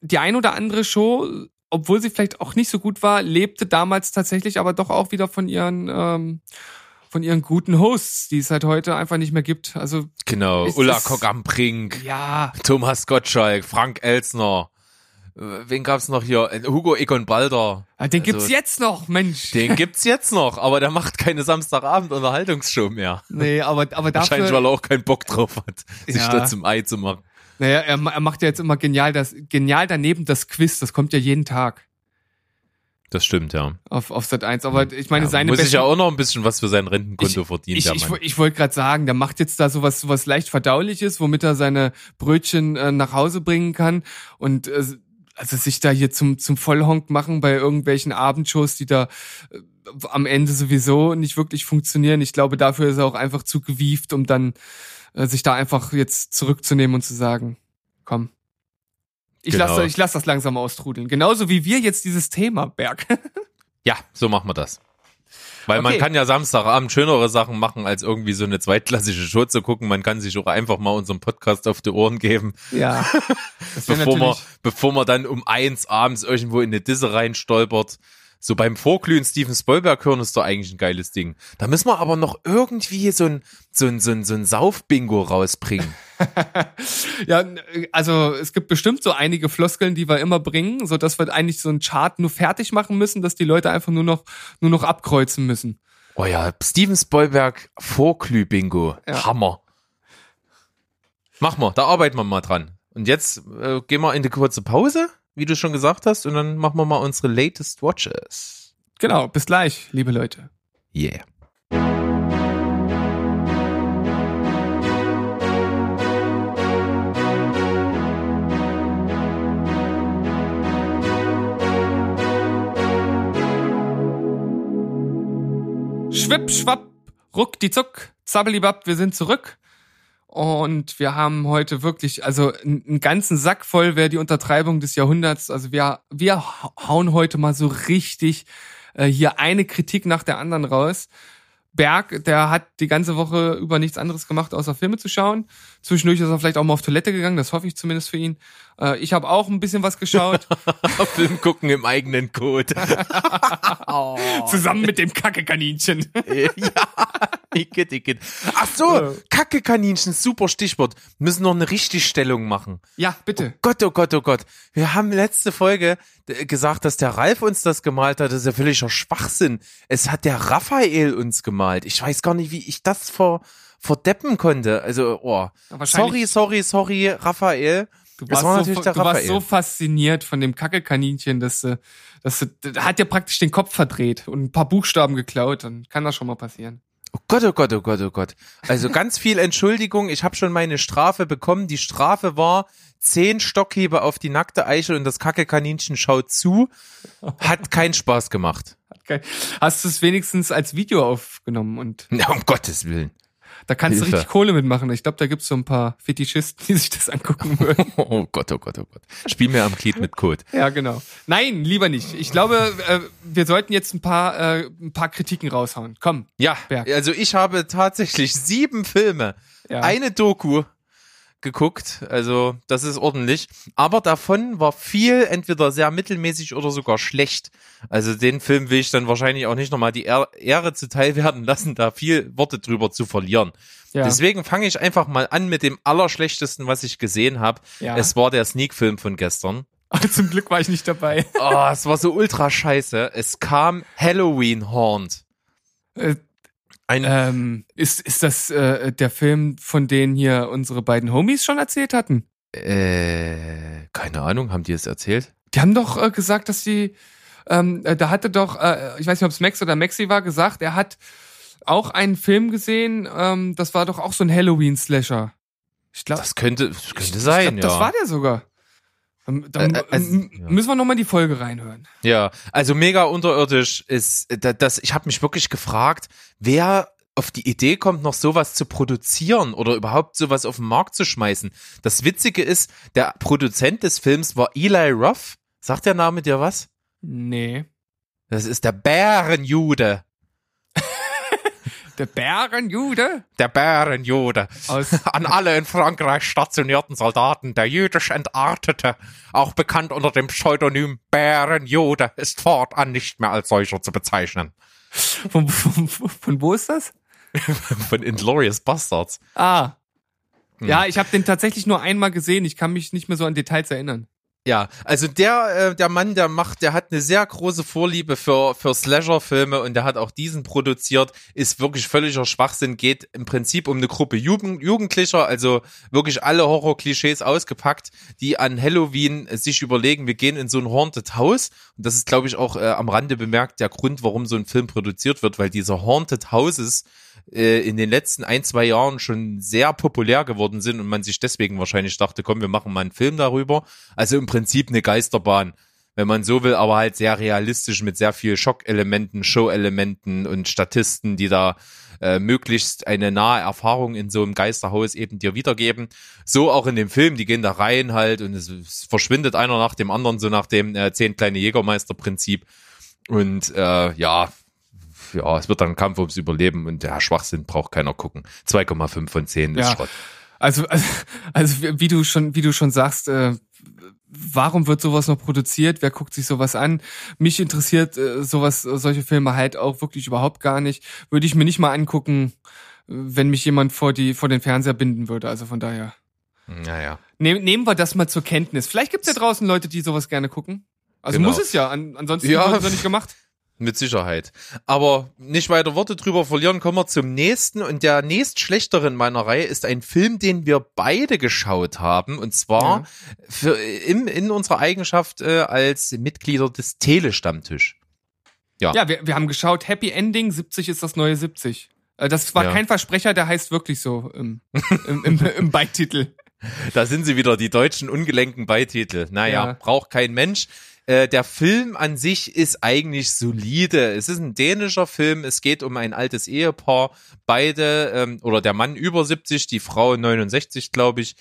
die ein oder andere Show, obwohl sie vielleicht auch nicht so gut war, lebte damals tatsächlich aber doch auch wieder von ihren ähm, von ihren guten Hosts, die es halt heute einfach nicht mehr gibt. Also Genau. Ulla das- Kock-am-Brink, ja, Thomas Gottschalk, Frank Elsner. Wen gab's noch hier? Äh, Hugo Egon Balder. Ah, den Also, gibt's jetzt noch, Mensch. Den (laughs) gibt's jetzt noch, aber der macht keine Samstagabend-Unterhaltungsshow mehr. Nee, aber aber Wahrscheinlich, dafür, weil er auch keinen Bock drauf hat, sich Ja. da zum Ei zu machen. naja, er, er macht ja jetzt immer genial das genial daneben das Quiz, das kommt ja jeden Tag Das stimmt, ja. auf auf Sat 1, aber ich meine ja seine muss ich besten- ja auch noch ein bisschen was für sein Rentenkonto verdienen, Ich, der ich, Mann. ich wollte gerade sagen, der macht jetzt da sowas, sowas leicht verdauliches, womit er seine Brötchen äh, nach Hause bringen kann und äh, also sich da hier zum zum Vollhonk machen bei irgendwelchen Abendshows, die da äh, am Ende sowieso nicht wirklich funktionieren. Ich glaube, dafür ist er auch einfach zu gewieft, um dann äh, sich da einfach jetzt zurückzunehmen und zu sagen, komm. Ich Genau. lasse ich lass das langsam austrudeln. Genauso wie wir jetzt dieses Thema, Berg. (laughs) Ja, so machen wir das. Weil man Okay. kann ja Samstagabend schönere Sachen machen, als irgendwie so eine zweitklassische Show zu gucken. Man kann sich auch einfach mal unseren Podcast auf die Ohren geben, ja. (laughs) Bevor man, bevor man dann um eins abends irgendwo in eine Disse reinstolpert. So beim Vorglühen Steven Spielberg hören ist doch eigentlich ein geiles Ding. Da müssen wir aber noch irgendwie so ein, so ein, so ein, so ein Saufbingo rausbringen. (laughs) Ja, also es gibt bestimmt so einige Floskeln, die wir immer bringen, so dass wir eigentlich so einen Chart nur fertig machen müssen, dass die Leute einfach nur noch nur noch abkreuzen müssen. Oh ja, Steven Spielberg Vorglüh-Bingo. Ja. Hammer. Mach mal, da arbeiten wir mal dran. Und jetzt äh, gehen wir in die kurze Pause, wie du schon gesagt hast, und dann machen wir mal unsere latest Watches. Genau, bis gleich, liebe Leute. Yeah. Schwipp, schwapp, ruck die Zuck, zabbelibab, wir sind zurück. Und wir haben heute wirklich, also einen ganzen Sack voll wäre die Untertreibung des Jahrhunderts. Also wir, wir hauen heute mal so richtig äh, hier eine Kritik nach der anderen raus. Berg, der hat die ganze Woche über nichts anderes gemacht, außer Filme zu schauen. Zwischendurch ist er vielleicht auch mal auf Toilette gegangen, das hoffe ich zumindest für ihn. Äh, ich habe auch ein bisschen was geschaut, (laughs) Film gucken im eigenen Code. (laughs) zusammen mit dem Kackekaninchen. (laughs) ja, igitt, igitt. Ach so, Kacke-Kaninchen, super Stichwort. Müssen noch eine Richtigstellung machen. Ja, bitte. Gott, oh Gott, oh Gott. Wir haben letzte Folge äh, gesagt, dass der Ralf uns das gemalt hat. Das ist ja völliger Schwachsinn. Es hat der Raphael uns gemalt. Ich weiß gar nicht, wie ich das vor, verdeppen konnte. Also, oh. Ja, Sorry, sorry, sorry, Raphael. Du warst, war so, du warst so fasziniert von dem Kackekaninchen, dass du, dass der hat dir praktisch den Kopf verdreht und ein paar Buchstaben geklaut. Dann kann das schon mal passieren. Oh Gott, oh Gott, oh Gott, oh Gott. Also ganz viel Entschuldigung. Ich habe schon meine Strafe bekommen. Die Strafe war zehn Stockhiebe auf die nackte Eichel und das Kacke-Kaninchen schaut zu. Hat keinen Spaß gemacht. Hast du es wenigstens als Video aufgenommen und Na, um Gottes Willen. Da kannst Hilfe. du richtig Kohle mitmachen. Ich glaube, da gibt's so ein paar Fetischisten, die sich das angucken würden. (laughs) Oh Gott, oh Gott, oh Gott. Spiel mir am Glied mit Code. ja, genau. Nein, lieber nicht. Ich glaube, äh, wir sollten jetzt ein paar, äh, ein paar Kritiken raushauen. Komm. Ja, Berg. also ich habe tatsächlich sieben Filme, Ja. eine Doku geguckt. Also das ist ordentlich. Aber davon war viel entweder sehr mittelmäßig oder sogar schlecht. Also den Film will ich dann wahrscheinlich auch nicht nochmal die Ehr- Ehre zuteil werden lassen, da viel Worte drüber zu verlieren. Ja. Deswegen fange ich einfach mal an mit dem Allerschlechtesten, was ich gesehen habe. Ja. Es war der Sneak-Film von gestern. (laughs) Zum Glück war ich nicht dabei. Oh, es war so ultra scheiße. Es kam Halloween Horned. Ein ähm, ist, ist das äh, der Film, von denen hier unsere beiden Homies schon erzählt hatten? Äh, keine Ahnung, haben die es erzählt? Die haben doch äh, gesagt, dass sie, ähm, äh, da hatte doch, äh, ich weiß nicht, ob es Max oder Maxi war, gesagt, er hat auch einen Film gesehen, ähm, das war doch auch so ein Halloween-Slasher. Ich glaube, Das könnte, das könnte ich sein, glaub, ja. das war der sogar. Ähm, Dann Äh, also, müssen wir nochmal die Folge reinhören. ja, also mega unterirdisch ist, äh, da- das, ich habe mich wirklich gefragt, wer auf die Idee kommt, noch sowas zu produzieren oder überhaupt sowas auf den Markt zu schmeißen. Das Witzige ist, der Produzent des Films war Eli Roth. Sagt der Name dir was? Nee. Das ist der Bärenjude. Der Bärenjude Der Bärenjude. aus (laughs) An alle in Frankreich stationierten Soldaten, der jüdisch Entartete, auch bekannt unter dem Pseudonym Bärenjude, ist fortan nicht mehr als solcher zu bezeichnen. von, von, von wo ist das? (laughs) Von Inglorious Bastards. Ah. Hm. Ja, ich habe den tatsächlich nur einmal gesehen. Ich kann mich nicht mehr so an Details erinnern. Ja, also der, äh, der Mann, der macht, der hat eine sehr große Vorliebe für, für Slasher-Filme und der hat auch diesen produziert, ist wirklich völliger Schwachsinn, geht im Prinzip um eine Gruppe Jugend, Jugendlicher, also wirklich alle Horror-Klischees ausgepackt, die an Halloween sich überlegen, wir gehen in so ein Haunted House und das ist, glaube ich, auch äh, am Rande bemerkt der Grund, warum so ein Film produziert wird, weil diese Haunted Houses äh, in den letzten ein, zwei Jahren schon sehr populär geworden sind und man sich deswegen wahrscheinlich dachte, komm, wir machen mal einen Film darüber. Also im Prinzip eine Geisterbahn. wenn man so will, aber halt sehr realistisch mit sehr viel Schockelementen, Show-Elementen und Statisten, die da äh, möglichst eine nahe Erfahrung in so einem Geisterhaus eben dir wiedergeben. So auch in dem Film, die gehen da rein halt und es, es verschwindet einer nach dem anderen, so nach dem äh, zehn kleine Jägermeister-Prinzip. Und äh, ja, ja, es wird dann ein Kampf ums Überleben und der Schwachsinn braucht keiner gucken. 2,5 von 10 ist Ja. Schrott. Also, also, also wie du schon, wie du schon sagst, äh, warum wird sowas noch produziert? Wer guckt sich sowas an? Mich interessiert äh, sowas, solche Filme halt auch wirklich überhaupt gar nicht. Würde ich mir nicht mal angucken, wenn mich jemand vor die vor den Fernseher binden würde. Also von daher. Naja. Nehm, nehmen wir das mal zur Kenntnis. Vielleicht gibt's ja draußen Leute, die sowas gerne gucken. Also Genau. muss es ja, an, ansonsten Ja. ja. wird es nicht gemacht. Mit Sicherheit. Aber nicht weiter Worte drüber verlieren, kommen wir zum nächsten. Und der nächst schlechtere in meiner Reihe ist ein Film, den wir beide geschaut haben. Und zwar Ja. für, im, in unserer Eigenschaft äh, als Mitglieder des Telestammtisch. Ja. Ja, wir, wir haben geschaut, Happy Ending, 70 ist das neue 70. Äh, Das war Ja. kein Versprecher, der heißt wirklich so im, im, im, (laughs) im Beititel. Da sind sie wieder, die deutschen ungelenken Beititel. Naja, Ja. braucht kein Mensch. Äh, der Film an sich ist eigentlich solide. Es ist ein dänischer Film. Es geht um ein altes Ehepaar. Beide, ähm, oder der Mann über 70, die Frau 69, glaube ich.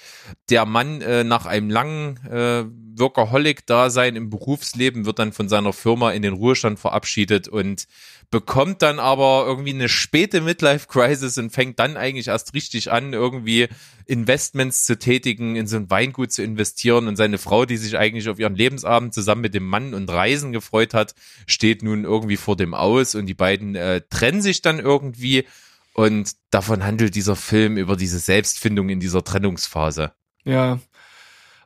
Der Mann äh, nach einem langen äh, Workaholic-Dasein im Berufsleben wird dann von seiner Firma in den Ruhestand verabschiedet und bekommt dann aber irgendwie eine späte Midlife-Crisis und fängt dann eigentlich erst richtig an, irgendwie Investments zu tätigen, in so ein Weingut zu investieren und seine Frau, die sich eigentlich auf ihren Lebensabend zusammen mit dem Mann und Reisen gefreut hat, steht nun irgendwie vor dem Aus und die beiden äh, trennen sich dann irgendwie und davon handelt dieser Film über diese Selbstfindung in dieser Trennungsphase. Ja.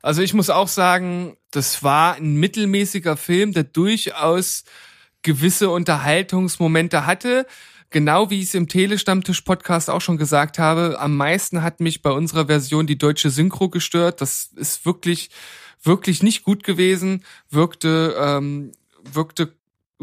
Also ich muss auch sagen, das war ein mittelmäßiger Film, der durchaus gewisse Unterhaltungsmomente hatte. Genau wie ich es im Telestammtisch-Podcast auch schon gesagt habe, am meisten hat mich bei unserer Version die deutsche Synchro gestört. Das ist wirklich, wirklich nicht gut gewesen. Wirkte, ähm, wirkte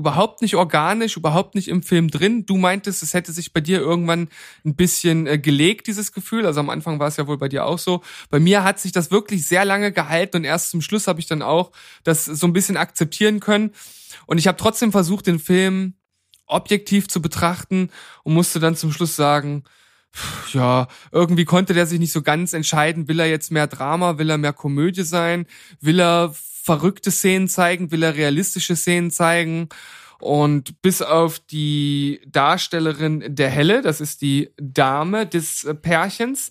überhaupt nicht organisch, überhaupt nicht im Film drin. Du meintest, es hätte sich bei dir irgendwann ein bisschen äh, gelegt, dieses Gefühl. Also am Anfang war es ja wohl bei dir auch so. Bei mir hat sich das wirklich sehr lange gehalten und erst zum Schluss habe ich dann auch das so ein bisschen akzeptieren können. Und ich habe trotzdem versucht, den Film objektiv zu betrachten und musste dann zum Schluss sagen, ja, irgendwie konnte der sich nicht so ganz entscheiden, will er jetzt mehr Drama, will er mehr Komödie sein, will er verrückte Szenen zeigen, will er realistische Szenen zeigen. Und bis auf die Darstellerin der Helle, das ist die Dame des äh, Pärchens,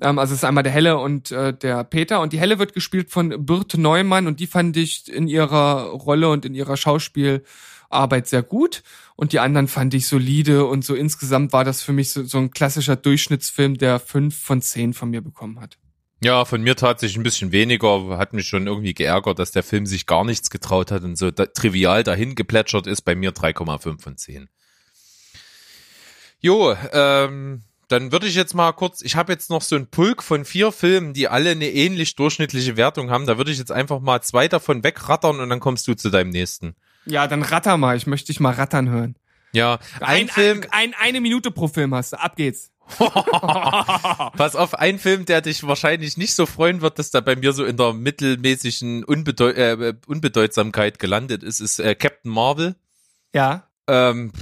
ähm, also es ist einmal der Helle und äh, der Peter. Und die Helle wird gespielt von Birte Neumann und die fand ich in ihrer Rolle und in ihrer Schauspielarbeit sehr gut. Und die anderen fand ich solide und so insgesamt war das für mich so, so ein klassischer Durchschnittsfilm, der fünf von zehn von mir bekommen hat. Ja, von mir tatsächlich ein bisschen weniger. Hat mich schon irgendwie geärgert, dass der Film sich gar nichts getraut hat und so da, trivial dahin geplätschert ist. Bei mir 3,5 von 10. Jo, ähm, dann würde ich jetzt mal kurz, ich habe jetzt noch so einen Pulk von vier Filmen, die alle eine ähnlich durchschnittliche Wertung haben. Da würde ich jetzt einfach mal zwei davon wegrattern und dann kommst du zu deinem nächsten. Ja, dann ratter mal. Ich möchte dich mal rattern hören. Ja, ein, Ein, Film, ein, eine Minute pro Film hast du. Ab geht's. (laughs) Pass auf, ein Film, der dich wahrscheinlich nicht so freuen wird, dass der bei mir so in der mittelmäßigen Unbedeu äh, Unbedeutsamkeit gelandet ist, ist äh, Captain Marvel. Ja. Ähm,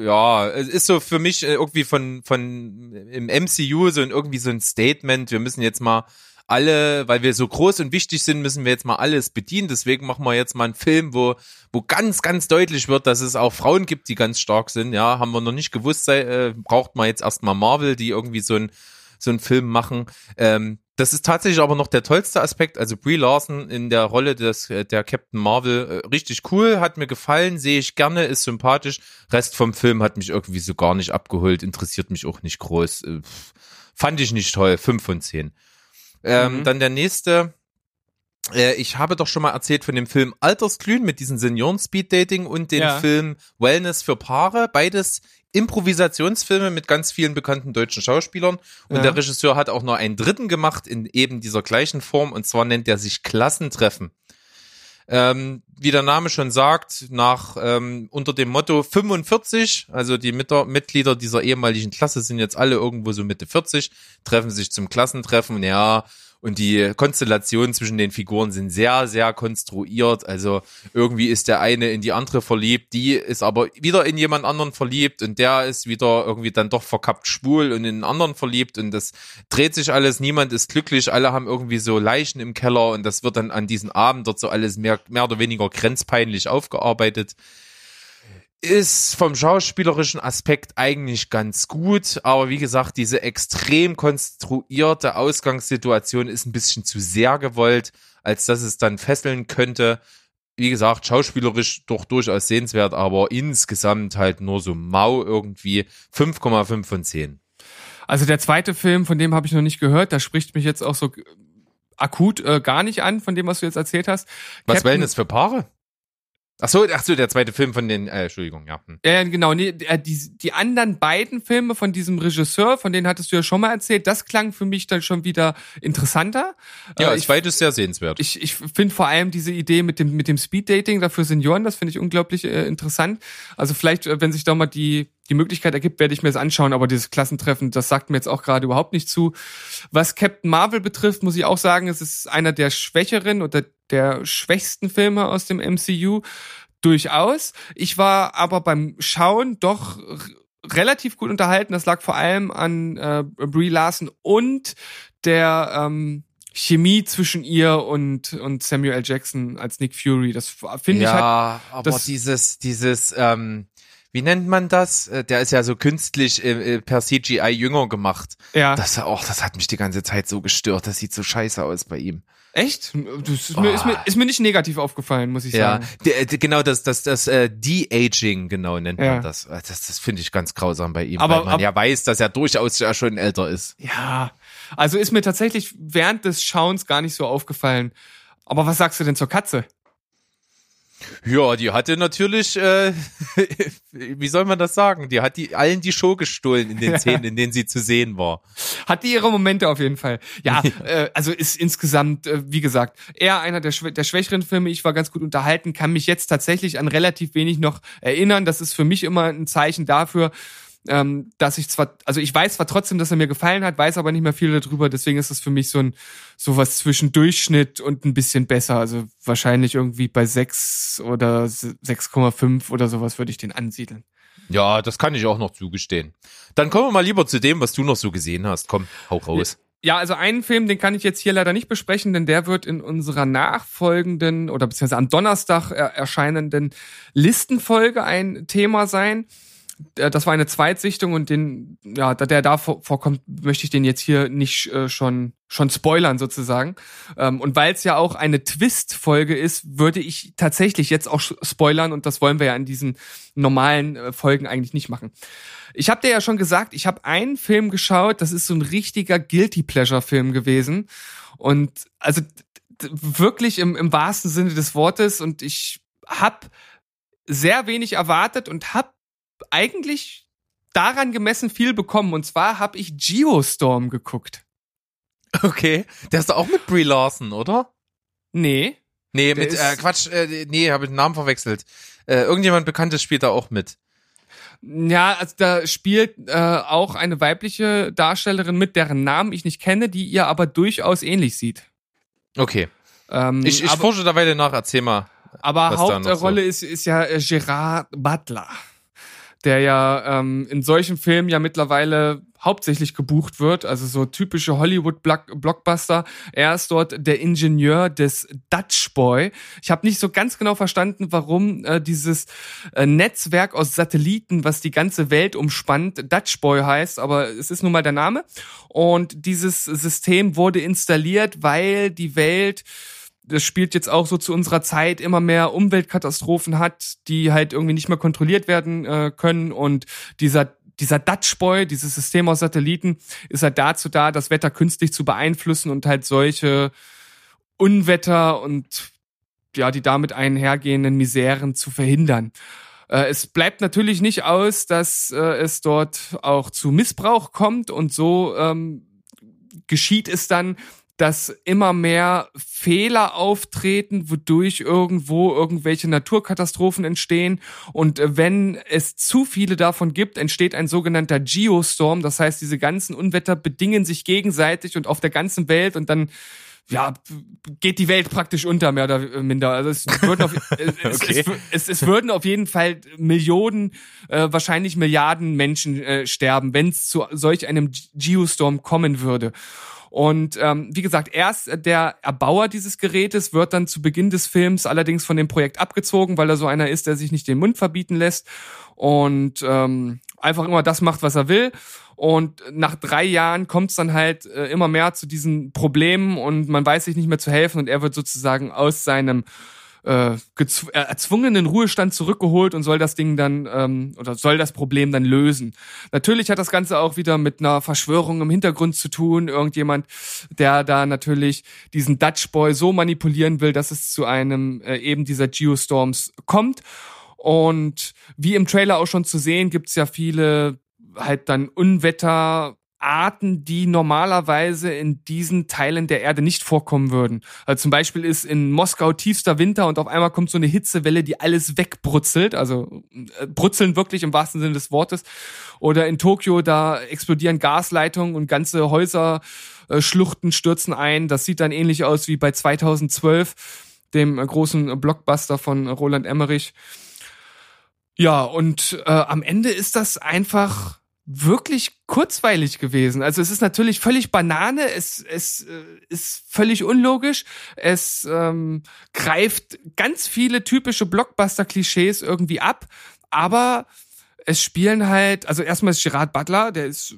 ja, es ist so für mich äh, irgendwie von, von im MCU so ein, irgendwie so ein Statement. Wir müssen jetzt mal alle, weil wir so groß und wichtig sind, müssen wir jetzt mal alles bedienen. Deswegen machen wir jetzt mal einen Film, wo, wo ganz, ganz deutlich wird, dass es auch Frauen gibt, die ganz stark sind. Ja, haben wir noch nicht gewusst, sei, äh, braucht man jetzt erstmal Marvel, die irgendwie so ein so einen Film machen. Ähm, das ist tatsächlich aber noch der tollste Aspekt. Also Brie Larson in der Rolle des äh, der Captain Marvel äh, richtig cool, hat mir gefallen, sehe ich gerne, ist sympathisch. Rest vom Film hat mich irgendwie so gar nicht abgeholt, interessiert mich auch nicht groß. Äh, fand ich nicht toll, fünf von zehn. Ähm, Mhm. Dann der nächste. Äh, ich habe doch schon mal erzählt von dem Film Altersglühen mit diesen Senioren-Speed-Dating und den Ja. Film Wellness für Paare. Beides Improvisationsfilme mit ganz vielen bekannten deutschen Schauspielern. Und Ja. der Regisseur hat auch noch einen dritten gemacht in eben dieser gleichen Form. Und zwar nennt er sich Klassentreffen. Ähm, wie der Name schon sagt, nach ähm, unter dem Motto 45, also die Mitter Mitglieder dieser ehemaligen Klasse sind jetzt alle irgendwo so Mitte 40, treffen sich zum Klassentreffen, ja, und die Konstellationen zwischen den Figuren sind sehr, sehr konstruiert. Also irgendwie ist der eine in die andere verliebt, die ist aber wieder in jemand anderen verliebt und der ist wieder irgendwie dann doch verkappt schwul und in einen anderen verliebt und das dreht sich alles, niemand ist glücklich, alle haben irgendwie so Leichen im Keller und das wird dann an diesem Abend dort so alles mehr, mehr oder weniger grenzpeinlich aufgearbeitet ist vom schauspielerischen Aspekt eigentlich ganz gut, aber wie gesagt, diese extrem konstruierte Ausgangssituation ist ein bisschen zu sehr gewollt, als dass es dann fesseln könnte. Wie gesagt, schauspielerisch doch durchaus sehenswert, aber insgesamt halt nur so mau irgendwie 5,5 von 10. Also der zweite Film, von dem habe ich noch nicht gehört, da spricht mich jetzt auch so akut äh, gar nicht an, von dem, was du jetzt erzählt hast. Was Captain, Wellness für Paare? Ach so, ach so, der zweite Film von den, äh, Entschuldigung, ja. Hm. Ja, genau. Nee, äh, die, die anderen beiden Filme von diesem Regisseur, von denen hattest du ja schon mal erzählt, das klang für mich dann schon wieder interessanter. Ja, äh, ich, beides sehr sehenswert. Ich, ich finde vor allem diese Idee mit dem, mit dem Speed-Dating dafür Senioren, das finde ich unglaublich äh, interessant. Also vielleicht, äh, wenn sich da mal die, die Möglichkeit ergibt, werde ich mir das anschauen, aber dieses Klassentreffen, das sagt mir jetzt auch gerade überhaupt nicht zu. Was Captain Marvel betrifft, muss ich auch sagen, es ist einer der schwächeren oder der schwächsten Filme aus dem MCU. Durchaus. Ich war aber beim Schauen doch relativ gut unterhalten. Das lag vor allem an äh, Brie Larson und der ähm, Chemie zwischen ihr und und Samuel L. Jackson als Nick Fury. Das finde ja, ich halt. Ja, aber dieses dieses ähm, wie nennt man das? Äh, der ist ja so künstlich äh, äh per CGI jünger gemacht. Ja. Das auch, das hat mich die ganze Zeit so gestört. Das sieht so scheiße aus bei ihm. Echt? Das ist, oh. mir, ist, mir, ist mir nicht negativ aufgefallen, muss ich sagen. Ja, genau, das, das, das äh, De-Aging, genau nennt man das. Äh, das, das finde ich ganz grausam bei ihm, aber, weil man aber, ja weiß, dass er durchaus ja schon älter ist. Ja, also ist mir tatsächlich während des Schauens gar nicht so aufgefallen. Aber was sagst du denn zur Katze? Ja, die hatte natürlich, äh, (laughs) wie soll man das sagen? Die hat die allen die Show gestohlen in den (laughs) Szenen, in denen sie zu sehen war. Hat die ihre Momente auf jeden Fall. Ja, (laughs) äh, also ist insgesamt, äh, wie gesagt, eher einer der, der schwächeren Filme. Ich war ganz gut unterhalten, kann mich jetzt tatsächlich an relativ wenig noch erinnern. Das ist für mich immer ein Zeichen dafür, ähm, dass ich zwar, also ich weiß zwar trotzdem, dass er mir gefallen hat, weiß aber nicht mehr viel darüber, deswegen ist es für mich so ein sowas zwischen Durchschnitt und ein bisschen besser. Also wahrscheinlich irgendwie bei 6 oder 6,5 oder sowas würde ich den ansiedeln. Ja, das kann ich auch noch zugestehen. Dann kommen wir mal lieber zu dem, was du noch so gesehen hast. Komm, hau raus. Ja, also einen Film, den kann ich jetzt hier leider nicht besprechen, denn der wird in unserer nachfolgenden oder beziehungsweise am Donnerstag erscheinenden Listenfolge ein Thema sein. Äh, das war eine Zweitsichtung und den, ja, da der da vorkommt, möchte ich den jetzt hier nicht äh, schon schon spoilern sozusagen. Ähm, und weil es ja auch eine Twist-Folge ist, würde ich tatsächlich jetzt auch spoilern und das wollen wir ja in diesen normalen äh, Folgen eigentlich nicht machen. Ich habe dir ja schon gesagt, ich habe einen Film geschaut, das ist so ein richtiger guilty pleasure Film gewesen und also wirklich im, im wahrsten Sinne des Wortes und ich habe sehr wenig erwartet und habe eigentlich daran gemessen viel bekommen. Und zwar habe ich Geostorm geguckt. Okay. Der ist doch auch mit Brie Larson, oder? Nee. Nee, mit, äh, Quatsch, äh, nee, habe ich den Namen verwechselt. Äh, irgendjemand Bekanntes spielt da auch mit. Ja, also da spielt äh, auch eine weibliche Darstellerin mit, deren Namen ich nicht kenne, die ihr aber durchaus ähnlich sieht. Okay. Ähm, ich ich aber, forsche da weiter nach, erzähl mal. Aber Hauptrolle so. ist, ist ja äh, Gerard Butler der ja ähm, in solchen Filmen ja mittlerweile hauptsächlich gebucht wird, also so typische Hollywood-Blockbuster. Er ist dort der Ingenieur des Dutch Boy. Ich habe nicht so ganz genau verstanden, warum äh, dieses äh, Netzwerk aus Satelliten, was die ganze Welt umspannt, Dutch Boy heißt, aber es ist nun mal der Name. Und dieses System wurde installiert, weil die Welt das spielt jetzt auch so zu unserer Zeit immer mehr Umweltkatastrophen hat, die halt irgendwie nicht mehr kontrolliert werden äh, können und dieser dieser Dutch Boy, dieses System aus Satelliten, ist halt dazu da, das Wetter künstlich zu beeinflussen und halt solche Unwetter und ja, die damit einhergehenden Miseren zu verhindern. Äh, es bleibt natürlich nicht aus, dass äh, es dort auch zu Missbrauch kommt und so ähm, geschieht es dann, dass immer mehr Fehler auftreten, wodurch irgendwo irgendwelche Naturkatastrophen entstehen. Und äh, wenn es zu viele davon gibt, entsteht ein sogenannter Geostorm. Das heißt, diese ganzen Unwetter bedingen sich gegenseitig und auf der ganzen Welt und dann ja, geht die Welt praktisch unter, mehr oder minder. Also es (laughs) würden auf, es, okay. es, es, es, würden auf jeden Fall Millionen, äh, wahrscheinlich Milliarden Menschen äh, sterben, wenn es zu solch einem Geostorm kommen würde. Und ähm, wie gesagt, erst der Erbauer dieses Gerätes wird dann zu Beginn des Films allerdings von dem Projekt abgezogen, weil er so einer ist, der sich nicht den Mund verbieten lässt und ähm, einfach immer das macht, was er will. Und nach drei Jahren kommt es dann halt äh, immer mehr zu diesen Problemen und man weiß sich nicht mehr zu helfen und er wird sozusagen aus seinem äh, erzwungenen Ruhestand zurückgeholt und soll das Ding dann ähm, oder soll das Problem dann lösen. Natürlich hat das Ganze auch wieder mit einer Verschwörung im Hintergrund zu tun. Irgendjemand, der da natürlich diesen Dutch Boy so manipulieren will, dass es zu einem äh, eben dieser Geostorms kommt. Und wie im Trailer auch schon zu sehen, gibt's ja viele halt dann Unwetter, Arten, die normalerweise in diesen Teilen der Erde nicht vorkommen würden. Also zum Beispiel ist in Moskau tiefster Winter und auf einmal kommt so eine Hitzewelle, die alles wegbrutzelt, also äh, brutzeln wirklich im wahrsten Sinne des Wortes. Oder in Tokio, da explodieren Gasleitungen und ganze Häuserschluchten stürzen ein. Das sieht dann ähnlich aus wie bei 2012, dem großen Blockbuster von Roland Emmerich. Ja, und äh, am Ende ist das einfach wirklich kurzweilig gewesen. Also es ist natürlich völlig Banane, es, es äh, ist völlig unlogisch, es ähm, greift ganz viele typische Blockbuster-Klischees irgendwie ab, aber es spielen halt, also erstmal ist Gerard Butler, der ist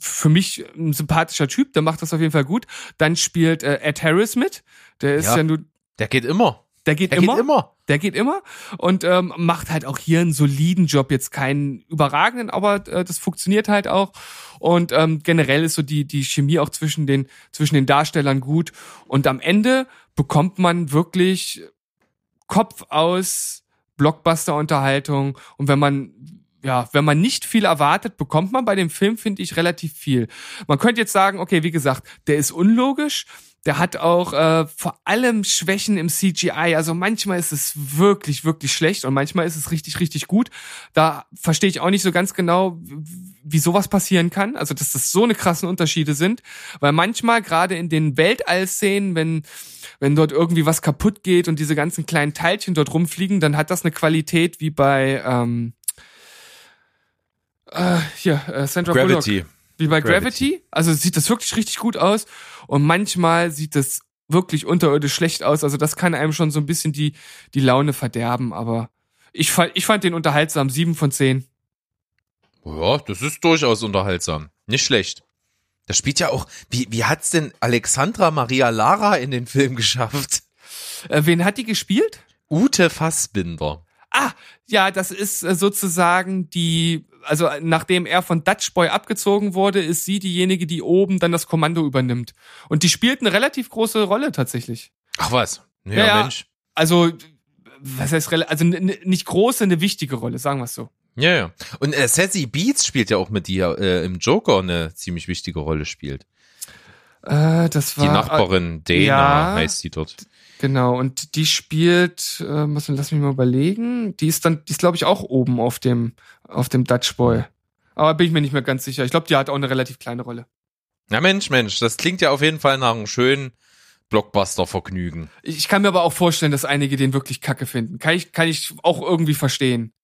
für mich ein sympathischer Typ, der macht das auf jeden Fall gut. Dann spielt äh, Ed Harris mit, der ist ja, ja nur... Der geht immer. Der geht der immer. Geht immer. Der geht immer und ähm, macht halt auch hier einen soliden Job, jetzt keinen überragenden, aber äh, das funktioniert halt auch. Und ähm, generell ist so die die Chemie auch zwischen den zwischen den Darstellern gut. Und am Ende bekommt man wirklich Kopf aus Blockbuster-Unterhaltung. Und wenn man ja, wenn man nicht viel erwartet, bekommt man bei dem Film, finde ich, relativ viel. Man könnte jetzt sagen, okay, wie gesagt, der ist unlogisch, der hat auch äh, vor allem Schwächen im CGI. Also manchmal ist es wirklich, wirklich schlecht und manchmal ist es richtig, richtig gut. Da verstehe ich auch nicht so ganz genau, wie sowas passieren kann. Also dass das so eine krassen Unterschiede sind. Weil manchmal, gerade in den Weltallszenen, wenn wenn dort irgendwie was kaputt geht und diese ganzen kleinen Teilchen dort rumfliegen, dann hat das eine Qualität wie bei ähm, äh, hier, äh, Sandra Gravity. Bullock. Wie bei Gravity. Gravity. Also sieht das wirklich richtig gut aus. Und manchmal sieht es wirklich unterirdisch schlecht aus. Also das kann einem schon so ein bisschen die, die Laune verderben. Aber ich fand, ich fand den unterhaltsam. Sieben von zehn. Ja, das ist durchaus unterhaltsam. Nicht schlecht. Das spielt ja auch, wie, wie hat's denn Alexandra Maria Lara in den Film geschafft? Äh, wen hat die gespielt? Ute Fassbinder. Ah, ja, das ist äh, sozusagen die also nachdem er von Dutch Boy abgezogen wurde, ist sie diejenige, die oben dann das Kommando übernimmt. Und die spielt eine relativ große Rolle tatsächlich. Ach was? Ja, ja Mensch. Also, was heißt, also nicht große, eine wichtige Rolle, sagen wir es so. Ja, ja. Und äh, Sassy Beats spielt ja auch mit dir äh, im Joker eine ziemlich wichtige Rolle spielt. Äh, das war. Die Nachbarin Dana ja, heißt sie dort. Genau, und die spielt, äh, lass mich mal überlegen, die ist dann, die ist glaube ich auch oben auf dem, auf dem Dutch Boy. Aber bin ich mir nicht mehr ganz sicher. Ich glaube, die hat auch eine relativ kleine Rolle. Ja, Mensch, Mensch, das klingt ja auf jeden Fall nach einem schönen Blockbuster-Vergnügen. Ich kann mir aber auch vorstellen, dass einige den wirklich kacke finden. Kann ich, kann ich auch irgendwie verstehen.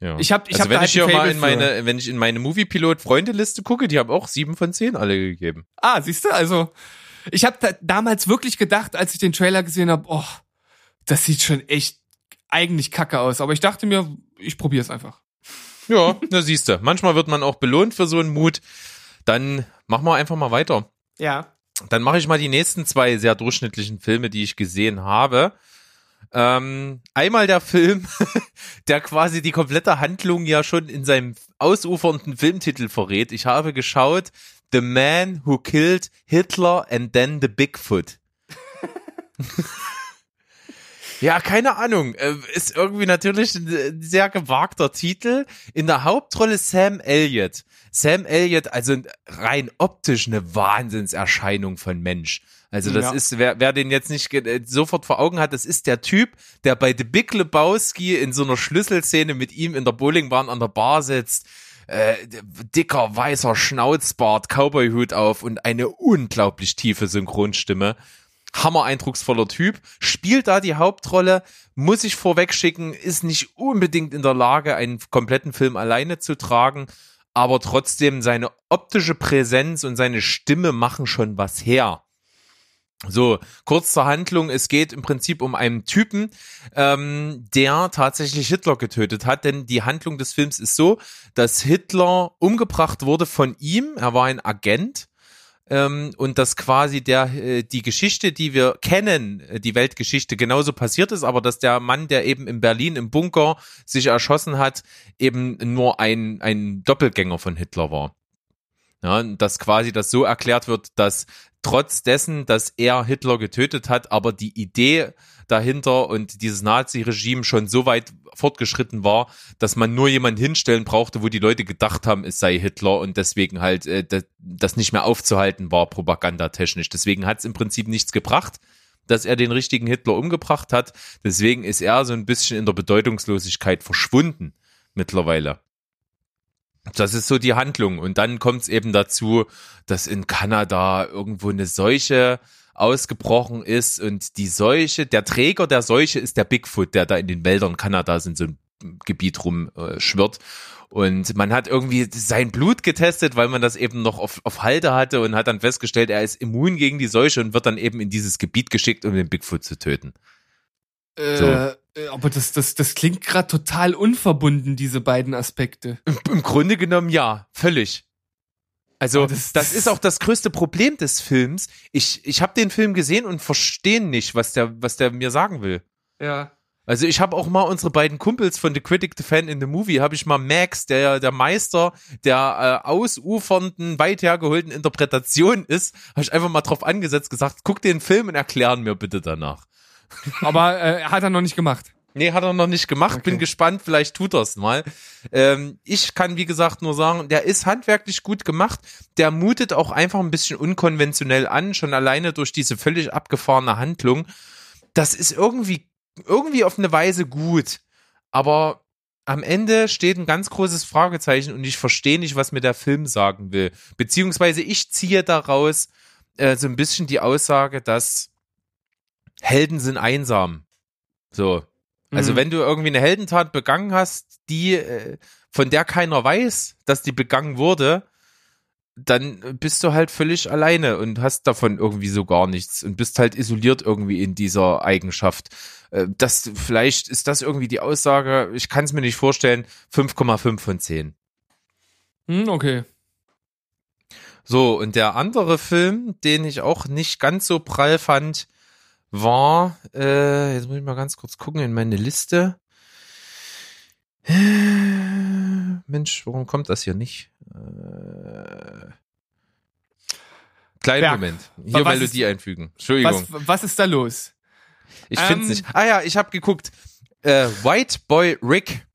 Ja. Ich hab, ich also hab wenn da ich hier mal in meine, wenn ich in meine Movie-Pilot-Freundeliste gucke, die haben auch sieben von zehn alle gegeben. Ah, siehst du, also ich habe da damals wirklich gedacht, als ich den Trailer gesehen habe, oh, das sieht schon echt eigentlich kacke aus. Aber ich dachte mir, ich probiere es einfach. Ja, da siehst du. Manchmal wird man auch belohnt für so einen Mut. Dann machen wir einfach mal weiter. Ja. Dann mache ich mal die nächsten zwei sehr durchschnittlichen Filme, die ich gesehen habe. Ähm, einmal der Film, (laughs) der quasi die komplette Handlung ja schon in seinem ausufernden Filmtitel verrät. Ich habe geschaut The Man Who Killed Hitler and Then the Bigfoot. (laughs) Ja, keine Ahnung. Äh, Ist irgendwie natürlich ein sehr gewagter Titel. In der Hauptrolle Sam Elliott. Sam Elliott, also rein optisch eine Wahnsinnserscheinung von Mensch. Also das Ja. ist, wer, wer den jetzt nicht äh, sofort vor Augen hat, das ist der Typ, der bei The Big Lebowski in so einer Schlüsselszene mit ihm in der Bowlingbahn an der Bar sitzt. Äh, dicker, weißer Schnauzbart, Cowboyhut auf und eine unglaublich tiefe Synchronstimme. Hammer eindrucksvoller Typ, spielt da die Hauptrolle, muss ich vorwegschicken, ist nicht unbedingt in der Lage, einen kompletten Film alleine zu tragen, aber trotzdem seine optische Präsenz und seine Stimme machen schon was her. So, kurz zur Handlung. Es geht im Prinzip um einen Typen, ähm, der tatsächlich Hitler getötet hat. Denn die Handlung des Films ist so, dass Hitler umgebracht wurde von ihm. Er war ein Agent. Ähm, und dass quasi der äh, die Geschichte, die wir kennen, äh, die Weltgeschichte genauso passiert ist, aber dass der Mann, der eben in Berlin im Bunker sich erschossen hat, eben nur ein ein Doppelgänger von Hitler war. Ja, dass quasi das so erklärt wird, dass trotz dessen, dass er Hitler getötet hat, aber die Idee dahinter und dieses Nazi-Regime schon so weit fortgeschritten war, dass man nur jemanden hinstellen brauchte, wo die Leute gedacht haben, es sei Hitler und deswegen halt äh, das nicht mehr aufzuhalten war, propagandatechnisch. Deswegen hat es im Prinzip nichts gebracht, dass er den richtigen Hitler umgebracht hat. Deswegen ist er so ein bisschen in der Bedeutungslosigkeit verschwunden mittlerweile. Das ist so die Handlung. Und dann kommt es eben dazu, dass in Kanada irgendwo eine Seuche ausgebrochen ist und die Seuche, der Träger der Seuche ist der Bigfoot, der da in den Wäldern Kanadas in so einem Gebiet rumschwirrt. Und man hat irgendwie sein Blut getestet, weil man das eben noch auf, auf Halde hatte und hat dann festgestellt, er ist immun gegen die Seuche und wird dann eben in dieses Gebiet geschickt, um den Bigfoot zu töten. So. Äh, äh, aber das, das, das klingt gerade total unverbunden, diese beiden Aspekte. Im, Im Grunde genommen ja, völlig. Also das, das- ist auch das größte Problem des Films. Ich, ich habe den Film gesehen und verstehe nicht, was der, was der mir sagen will. Ja. Also ich habe auch mal unsere beiden Kumpels von The Critic, The Fan in the Movie, habe ich mal Max, der der Meister der äh, ausufernden, weit hergeholten Interpretation ist, habe ich einfach mal drauf angesetzt, gesagt, guck den Film und erklären mir bitte danach. Aber äh, hat er noch nicht gemacht. Nee, hat er noch nicht gemacht. Okay. Bin gespannt, vielleicht tut er's mal. Ähm, ich kann, wie gesagt, nur sagen, der ist handwerklich gut gemacht. Der mutet auch einfach ein bisschen unkonventionell an, schon alleine durch diese völlig abgefahrene Handlung. Das ist irgendwie, irgendwie auf eine Weise gut. Aber am Ende steht ein ganz großes Fragezeichen und ich verstehe nicht, was mir der Film sagen will. Beziehungsweise ich ziehe daraus äh, so ein bisschen die Aussage, dass Helden sind einsam. So. Also Mhm. wenn du irgendwie eine Heldentat begangen hast, die äh, von der keiner weiß, dass die begangen wurde, dann bist du halt völlig alleine und hast davon irgendwie so gar nichts und bist halt isoliert irgendwie in dieser Eigenschaft. Äh, Das vielleicht ist das irgendwie die Aussage. Ich kann es mir nicht vorstellen. 5,5 von 10. Hm, okay. So, und der andere Film, den ich auch nicht ganz so prall fand, war, äh, jetzt muss ich mal ganz kurz gucken in meine Liste. Äh, Mensch, warum kommt das hier nicht? Äh, kleinen Berg. Moment. Hier Was Melodie ist- einfügen. Entschuldigung. Was, was ist da los? ich finde ähm, nicht. Ah ja, ich habe geguckt. Äh, White Boy Rick,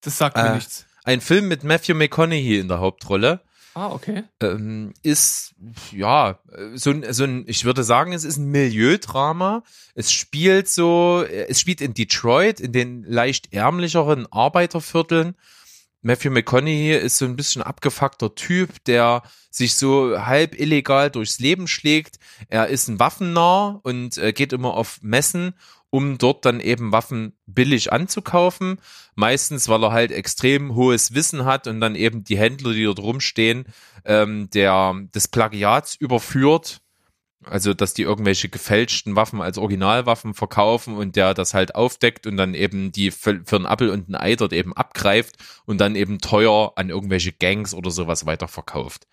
Das sagt mir Äh, nichts. ein Film mit Matthew McConaughey in der Hauptrolle. Ah, okay. ähm, ist ja so ein, so ein, ich würde sagen, es ist ein Milieudrama. Es spielt so, es spielt in Detroit, in den leicht ärmlicheren Arbeitervierteln. Matthew McConaughey ist so ein bisschen abgefuckter Typ, der sich so halb illegal durchs Leben schlägt. Er ist ein Waffennah und äh, geht immer auf Messen, um dort dann eben Waffen billig anzukaufen. Meistens, weil er halt extrem hohes Wissen hat und dann eben die Händler, die dort rumstehen, ähm, der des Plagiats überführt. Also, dass die irgendwelche gefälschten Waffen als Originalwaffen verkaufen und der das halt aufdeckt und dann eben die für, für einen Appel und ein Ei dort eben abgreift und dann eben teuer an irgendwelche Gangs oder sowas weiterverkauft.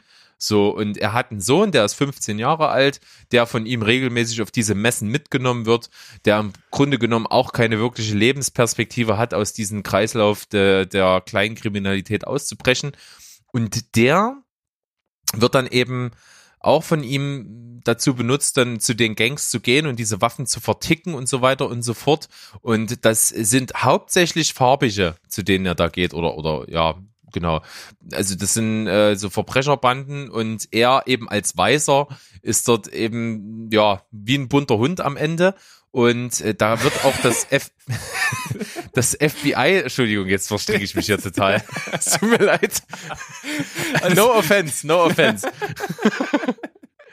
So, und er hat einen Sohn, der ist 15 Jahre alt, der von ihm regelmäßig auf diese Messen mitgenommen wird, der im Grunde genommen auch keine wirkliche Lebensperspektive hat, aus diesem Kreislauf der, der Kleinkriminalität auszubrechen. Und der wird dann eben auch von ihm dazu benutzt, dann zu den Gangs zu gehen und diese Waffen zu verticken und so weiter und so fort. Und das sind hauptsächlich farbige, zu denen er da geht oder, oder ja, genau. Also das sind äh, so Verbrecherbanden und er eben als Weißer ist dort eben, ja, wie ein bunter Hund am Ende. Und äh, da wird auch das (laughs) F das FBI, Entschuldigung, jetzt verstecke ich mich ja total. Es (laughs) tut mir leid. No offense, no offense. (laughs)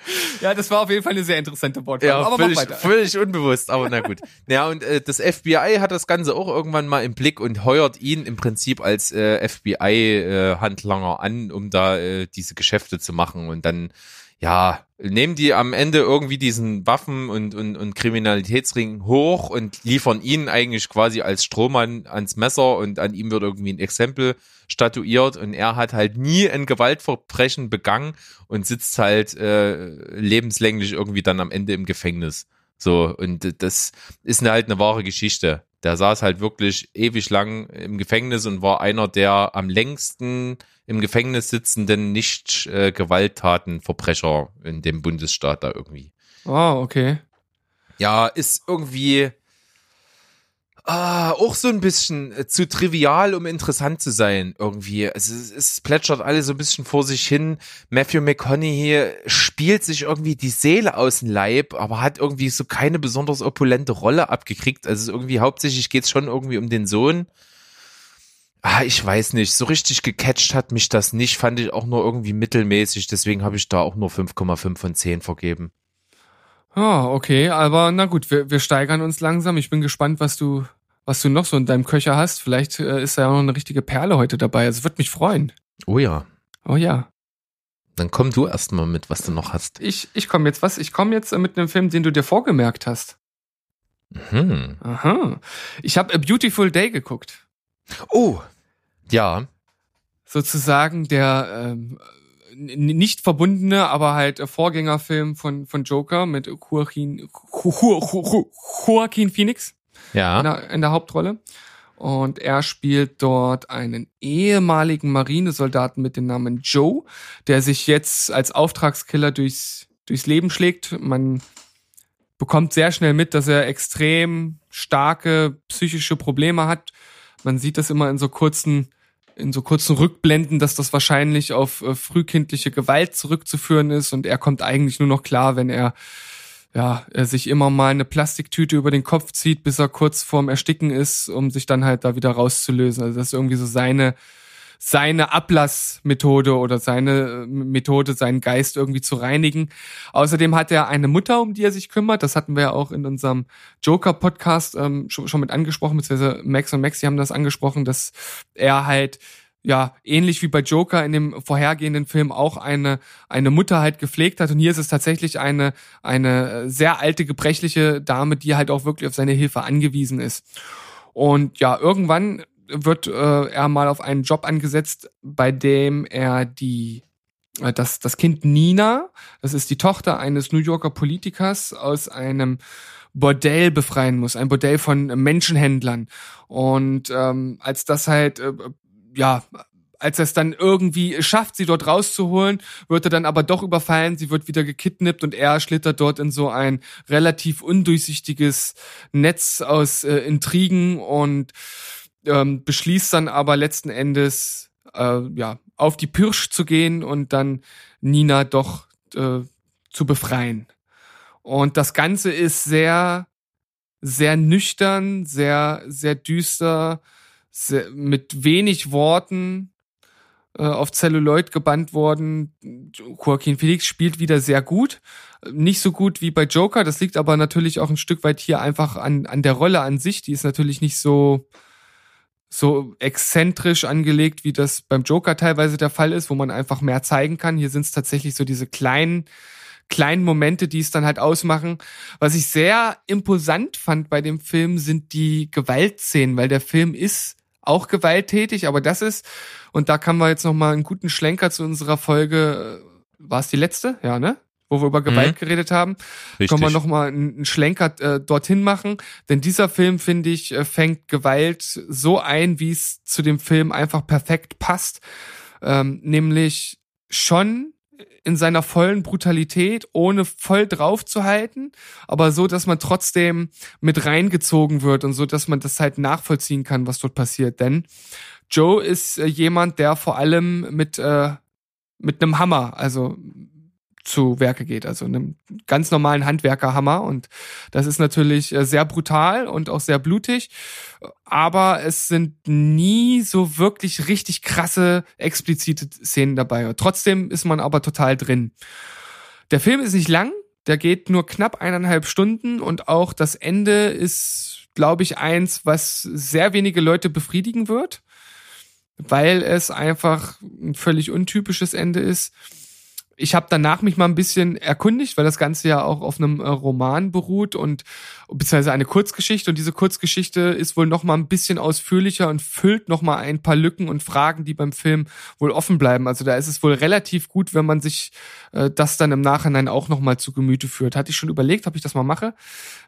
(laughs) Ja, das war auf jeden Fall eine sehr interessante Wortwahl. Ja, aber völlig, völlig unbewusst, aber na gut. (laughs) Ja, und äh, das FBI hat das Ganze auch irgendwann mal im Blick und heuert ihn im Prinzip als äh, FBI-Handlanger äh, an, um da äh, diese Geschäfte zu machen. Und dann, ja, nehmen die am Ende irgendwie diesen Waffen- und, und, und Kriminalitätsring hoch und liefern ihn eigentlich quasi als Strohmann ans Messer und an ihm wird irgendwie ein Exempel statuiert und er hat halt nie ein Gewaltverbrechen begangen und sitzt halt äh, lebenslänglich irgendwie dann am Ende im Gefängnis. So, und das ist halt eine wahre Geschichte. Der saß halt wirklich ewig lang im Gefängnis und war einer der am längsten im Gefängnis sitzenden nicht äh, in dem Bundesstaat da irgendwie. Oh, okay. Ja, ist irgendwie ah, auch so ein bisschen äh, zu trivial, um interessant zu sein irgendwie. Also es, es plätschert alles so ein bisschen vor sich hin. Matthew McConaughey spielt sich irgendwie die Seele aus dem Leib, aber hat irgendwie so keine besonders opulente Rolle abgekriegt. Also irgendwie hauptsächlich geht's schon irgendwie um den Sohn. Ah, ich weiß nicht, so richtig gecatcht hat mich das nicht, fand ich auch nur irgendwie mittelmäßig, deswegen habe ich da auch nur 5,5 von 10 vergeben. Ah, oh, okay, aber na gut, wir, wir steigern uns langsam. Ich bin gespannt, was du was du noch so in deinem Köcher hast. Vielleicht äh, ist da ja noch eine richtige Perle heute dabei. Also würde mich freuen. Oh ja. Oh ja. Dann komm du erst mal mit, was du noch hast. Ich, ich komme jetzt was? Ich komme jetzt äh, mit einem Film, den du dir vorgemerkt hast. Mhm. Aha. Ich habe A Beautiful Day geguckt. Oh, ja. Sozusagen der ähm, nicht verbundene, aber halt Vorgängerfilm von, von Joker mit Joaquin, Joaquin Phoenix ja. in, der, in der Hauptrolle. Und er spielt dort einen ehemaligen Marinesoldaten mit dem Namen Joe, der sich jetzt als Auftragskiller durchs, durchs Leben schlägt. Man bekommt sehr schnell mit, dass er extrem starke psychische Probleme hat. Man sieht das immer in so kurzen, in so kurzen Rückblenden, dass das wahrscheinlich auf äh, frühkindliche Gewalt zurückzuführen ist und er kommt eigentlich nur noch klar, wenn er ja, er sich immer mal eine Plastiktüte über den Kopf zieht, bis er kurz vorm Ersticken ist, um sich dann halt da wieder rauszulösen. Also das ist irgendwie so seine, seine Ablassmethode oder seine äh, Methode, seinen Geist irgendwie zu reinigen. Außerdem hat er eine Mutter, um die er sich kümmert. Das hatten wir ja auch in unserem Joker-Podcast ähm, schon, schon mit angesprochen, beziehungsweise Max und Maxi haben das angesprochen, dass er halt ja, ähnlich wie bei Joker in dem vorhergehenden Film auch eine, eine Mutter halt gepflegt hat. Und hier ist es tatsächlich eine, eine sehr alte, gebrechliche Dame, die halt auch wirklich auf seine Hilfe angewiesen ist. Und ja, irgendwann wird äh, er mal auf einen Job angesetzt, bei dem er die äh, das, das Kind Nina, das ist die Tochter eines New Yorker Politikers aus einem Bordell befreien muss, ein Bordell von Menschenhändlern. Und ähm, als das halt äh, ja, als er es dann irgendwie schafft, sie dort rauszuholen, wird er dann aber doch überfallen, sie wird wieder gekidnappt und er schlittert dort in so ein relativ undurchsichtiges Netz aus äh, Intrigen und ähm, beschließt dann aber letzten Endes äh, ja auf die Pirsch zu gehen und dann Nina doch äh, zu befreien. Und das Ganze ist sehr, sehr nüchtern, sehr, sehr düster, mit wenig Worten äh, auf Celluloid gebannt worden. Joaquin Felix spielt wieder sehr gut. Nicht so gut wie bei Joker. Das liegt aber natürlich auch ein Stück weit hier einfach an, an der Rolle an sich. Die ist natürlich nicht so, so exzentrisch angelegt, wie das beim Joker teilweise der Fall ist, wo man einfach mehr zeigen kann. Hier sind es tatsächlich so diese kleinen, kleinen Momente, die es dann halt ausmachen. Was ich sehr imposant fand bei dem Film, sind die Gewaltszenen, weil der Film ist auch gewalttätig, aber das ist, und da kann man jetzt nochmal einen guten Schlenker zu unserer Folge, äh, war es die letzte? Ja, ne? Wo wir über Gewalt mhm. geredet haben, Richtig. können wir nochmal einen Schlenker äh, dorthin machen. Denn dieser Film, finde ich, äh, fängt Gewalt so ein, wie es zu dem Film einfach perfekt passt. Ähm, nämlich schon in seiner vollen Brutalität, ohne voll drauf zu halten, aber so, dass man trotzdem mit reingezogen wird und so, dass man das halt nachvollziehen kann, was dort passiert. Denn Joe ist äh, jemand, der vor allem mit, äh, mit einem Hammer, also zu Werke geht, also einem ganz normalen Handwerkerhammer. Und das ist natürlich äh, sehr brutal und auch sehr blutig. Aber es sind nie so wirklich richtig krasse, explizite Szenen dabei. Trotzdem ist man aber total drin. Der Film ist nicht lang, der geht nur knapp eineinhalb Stunden und auch das Ende ist, glaube ich, eins, was sehr wenige Leute befriedigen wird, weil es einfach ein völlig untypisches Ende ist ich habe danach mich mal ein bisschen erkundigt, weil das Ganze ja auch auf einem äh, Roman beruht und beziehungsweise eine Kurzgeschichte und diese Kurzgeschichte ist wohl noch mal ein bisschen ausführlicher und füllt noch mal ein paar Lücken und Fragen, die beim Film wohl offen bleiben. Also da ist es wohl relativ gut, wenn man sich äh, das dann im Nachhinein auch noch mal zu Gemüte führt. Hatte ich schon überlegt, ob ich das mal mache.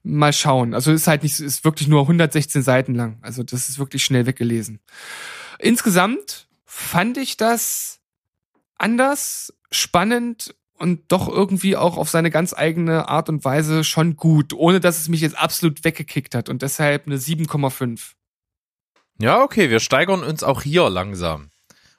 Mal schauen. Also ist halt nicht, ist wirklich nur 116 Seiten lang. Also das ist wirklich schnell weggelesen. Insgesamt fand ich das anders, spannend und doch irgendwie auch auf seine ganz eigene Art und Weise schon gut, ohne dass es mich jetzt absolut weggekickt hat und deshalb eine 7,5. Ja, okay, wir steigern uns auch hier langsam.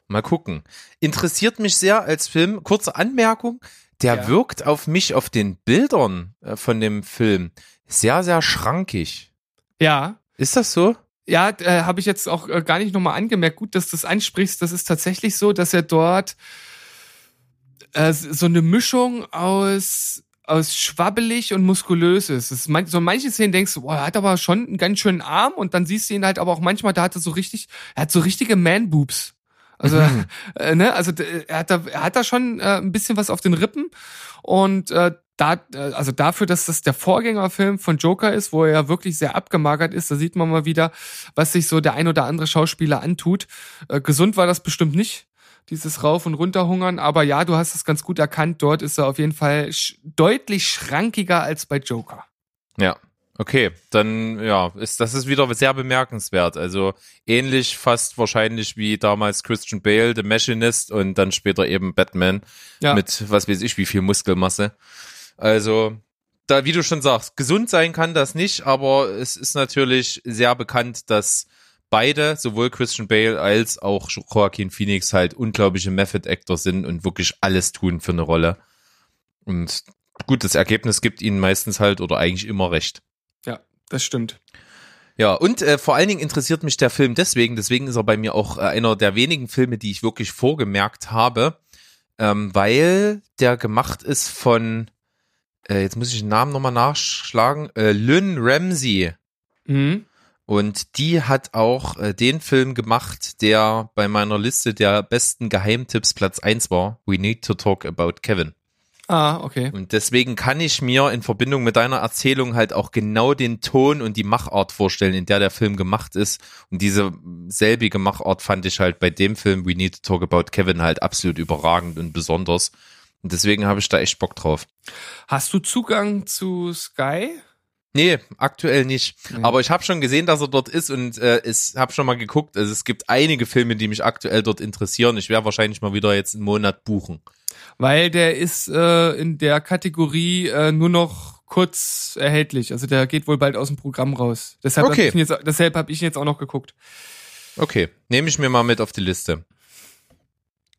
Mal gucken. Interessiert mich sehr als Film. Kurze Anmerkung. Der ja. wirkt auf mich auf den Bildern äh, von dem Film sehr, sehr schrankig. Ja. Ist das so? Ja, äh, habe ich jetzt auch äh, gar nicht nochmal angemerkt. Gut, dass du das ansprichst. Das ist tatsächlich so, dass er dort äh, so eine Mischung aus aus schwabbelig und muskulös ist. ist man, so in manchen Szenen denkst du, boah, er hat aber schon einen ganz schönen Arm und dann siehst du ihn halt aber auch manchmal, da hat er so richtig, er hat so richtige Man-Boobs. Also, mhm. (laughs) äh, ne, also er hat da, er hat da schon äh, ein bisschen was auf den Rippen und äh, da, äh, also dafür, dass das der Vorgängerfilm von Joker ist, wo er ja wirklich sehr abgemagert ist, da sieht man mal wieder, was sich so der ein oder andere Schauspieler antut. Äh, gesund war das bestimmt nicht dieses Rauf- und Runterhungern. Aber ja, du hast es ganz gut erkannt. Dort ist er auf jeden Fall sch deutlich schrankiger als bei Joker. Ja. Okay, dann ja, ist das ist wieder sehr bemerkenswert. Also ähnlich fast wahrscheinlich wie damals Christian Bale, The Machinist und dann später eben Batman ja. mit was weiß ich wie viel Muskelmasse. Also da, wie du schon sagst, gesund sein kann das nicht, aber es ist natürlich sehr bekannt, dass beide, sowohl Christian Bale als auch Joaquin Phoenix halt unglaubliche Method Actor sind und wirklich alles tun für eine Rolle. Und gut, das Ergebnis gibt ihnen meistens halt oder eigentlich immer recht. Ja, das stimmt. Ja, und äh, vor allen Dingen interessiert mich der Film deswegen, deswegen ist er bei mir auch äh, einer der wenigen Filme, die ich wirklich vorgemerkt habe, ähm, weil der gemacht ist von, äh, jetzt muss ich den Namen nochmal nachschlagen, äh, Lynn Ramsey. Mhm. Und die hat auch äh, den Film gemacht, der bei meiner Liste der besten Geheimtipps Platz eins war. We need to talk about Kevin. Ah, okay. Und deswegen kann ich mir in Verbindung mit deiner Erzählung halt auch genau den Ton und die Machart vorstellen, in der der Film gemacht ist. Und diese selbige Machart fand ich halt bei dem Film We Need to Talk About Kevin halt absolut überragend und besonders. Und deswegen habe ich da echt Bock drauf. Hast du Zugang zu Sky? Nee, aktuell nicht. Mhm. Aber ich habe schon gesehen, dass er dort ist und äh, ich habe schon mal geguckt. Also es gibt einige Filme, die mich aktuell dort interessieren. Ich werde wahrscheinlich mal wieder jetzt einen Monat buchen. Weil der ist äh, in der Kategorie äh, nur noch kurz erhältlich. Also der geht wohl bald aus dem Programm raus. Deshalb okay. habe ich, ihn jetzt, deshalb hab ich ihn jetzt auch noch geguckt. Okay, nehme ich mir mal mit auf die Liste.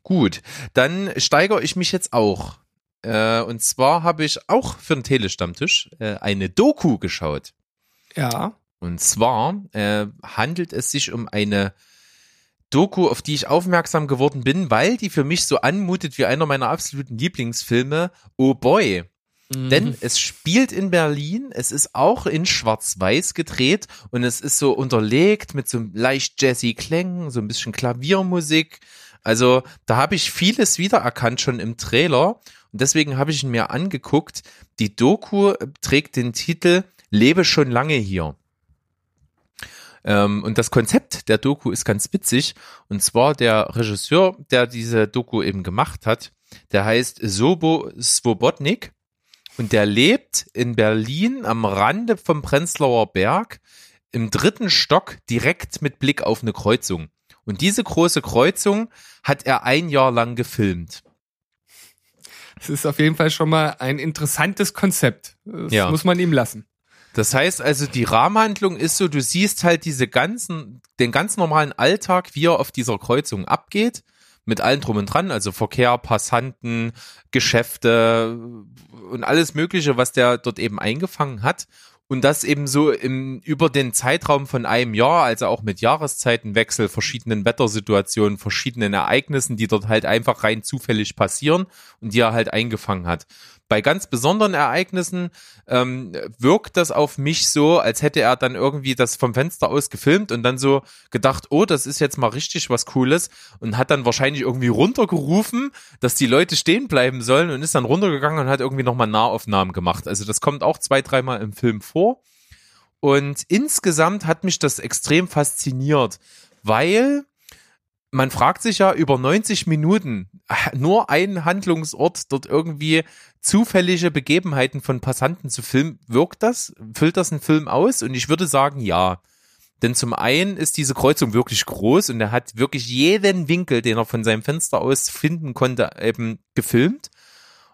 Gut, dann steigere ich mich jetzt auch äh, und zwar habe ich auch für den Telestammtisch äh, eine Doku geschaut. Ja. Und zwar äh, handelt es sich um eine Doku, auf die ich aufmerksam geworden bin, weil die für mich so anmutet wie einer meiner absoluten Lieblingsfilme, Oh Boy. Mhm. Denn es spielt in Berlin, es ist auch in Schwarz-Weiß gedreht und es ist so unterlegt mit so leicht jazzy Klängen, so ein bisschen Klaviermusik. Also da habe ich vieles wiedererkannt schon im Trailer und deswegen habe ich ihn mir angeguckt. Die Doku trägt den Titel Lebe schon lange hier. Ähm, und das Konzept der Doku ist ganz witzig. Und zwar der Regisseur, der diese Doku eben gemacht hat, der heißt Sobo Swobodnik. Und der lebt in Berlin am Rande vom Prenzlauer Berg im dritten Stock direkt mit Blick auf eine Kreuzung. Und diese große Kreuzung hat er ein Jahr lang gefilmt. Es ist auf jeden Fall schon mal ein interessantes Konzept. Das Ja. muss man ihm lassen. Das heißt also, die Rahmenhandlung ist so, du siehst halt diese ganzen, den ganz normalen Alltag, wie er auf dieser Kreuzung abgeht, mit allem drum und dran, also Verkehr, Passanten, Geschäfte und alles Mögliche, was der dort eben eingefangen hat. Und das eben so im, über den Zeitraum von einem Jahr, also auch mit Jahreszeitenwechsel, verschiedenen Wettersituationen, verschiedenen Ereignissen, die dort halt einfach rein zufällig passieren und die er halt eingefangen hat. Bei ganz besonderen Ereignissen ähm, wirkt das auf mich so, als hätte er dann irgendwie das vom Fenster aus gefilmt und dann so gedacht, oh, das ist jetzt mal richtig was Cooles und hat dann wahrscheinlich irgendwie runtergerufen, dass die Leute stehen bleiben sollen und ist dann runtergegangen und hat irgendwie nochmal Nahaufnahmen gemacht. Also das kommt auch zwei, dreimal im Film vor. Und insgesamt hat mich das extrem fasziniert, weil man fragt sich ja über 90 Minuten nur einen Handlungsort dort irgendwie zufällige Begebenheiten von Passanten zu filmen. Wirkt das? Füllt das einen Film aus? Und ich würde sagen, ja. Denn zum einen ist diese Kreuzung wirklich groß und er hat wirklich jeden Winkel, den er von seinem Fenster aus finden konnte, eben gefilmt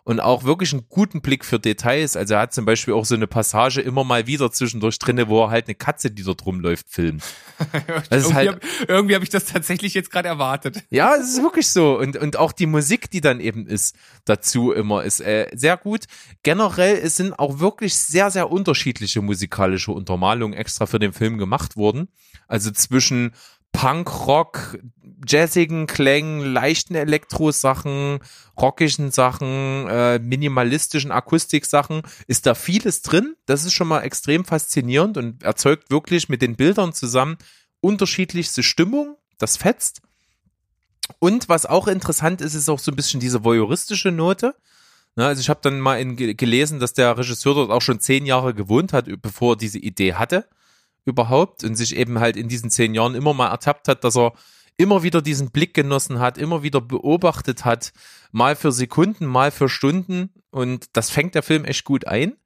und auch wirklich einen guten Blick für Details. Also er hat zum Beispiel auch so eine Passage immer mal wieder zwischendurch drinne, wo er halt eine Katze, die dort rumläuft, filmt. (laughs) Irgendwie halt- hab- irgendwie habe ich das tatsächlich jetzt gerade erwartet. Ja, es ist wirklich so. Und, und auch die Musik, die dann eben ist, dazu immer, ist äh, sehr gut. Generell es sind auch wirklich sehr, sehr unterschiedliche musikalische Untermalungen extra für den Film gemacht worden. Also zwischen Punk, Rock, jazzigen Klängen, leichten Elektrosachen, rockigen Sachen, äh, minimalistischen Akustiksachen, ist da vieles drin. Das ist schon mal extrem faszinierend und erzeugt wirklich mit den Bildern zusammen unterschiedlichste Stimmung. Das fetzt. Und was auch interessant ist, ist auch so ein bisschen diese voyeuristische Note. Also ich habe dann mal in, ge- gelesen, dass der Regisseur dort auch schon zehn Jahre gewohnt hat, bevor er diese Idee hatte überhaupt und sich eben halt in diesen zehn Jahren immer mal ertappt hat, dass er immer wieder diesen Blick genossen hat, immer wieder beobachtet hat, mal für Sekunden, mal für Stunden und das fängt der Film echt gut ein.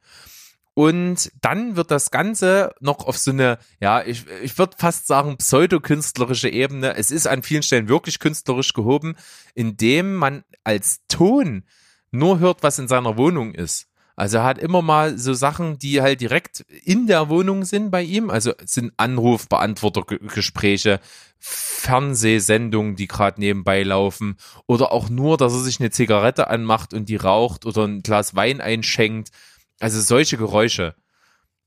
Und dann wird das Ganze noch auf so eine, ja, ich, ich würde fast sagen, pseudokünstlerische Ebene. Es ist an vielen Stellen wirklich künstlerisch gehoben, indem man als Ton nur hört, was in seiner Wohnung ist. Also er hat immer mal so Sachen, die halt direkt in der Wohnung sind bei ihm. Also sind Anrufbeantwortergespräche, Fernsehsendungen, die gerade nebenbei laufen. Oder auch nur, dass er sich eine Zigarette anmacht und die raucht oder ein Glas Wein einschenkt. Also solche Geräusche.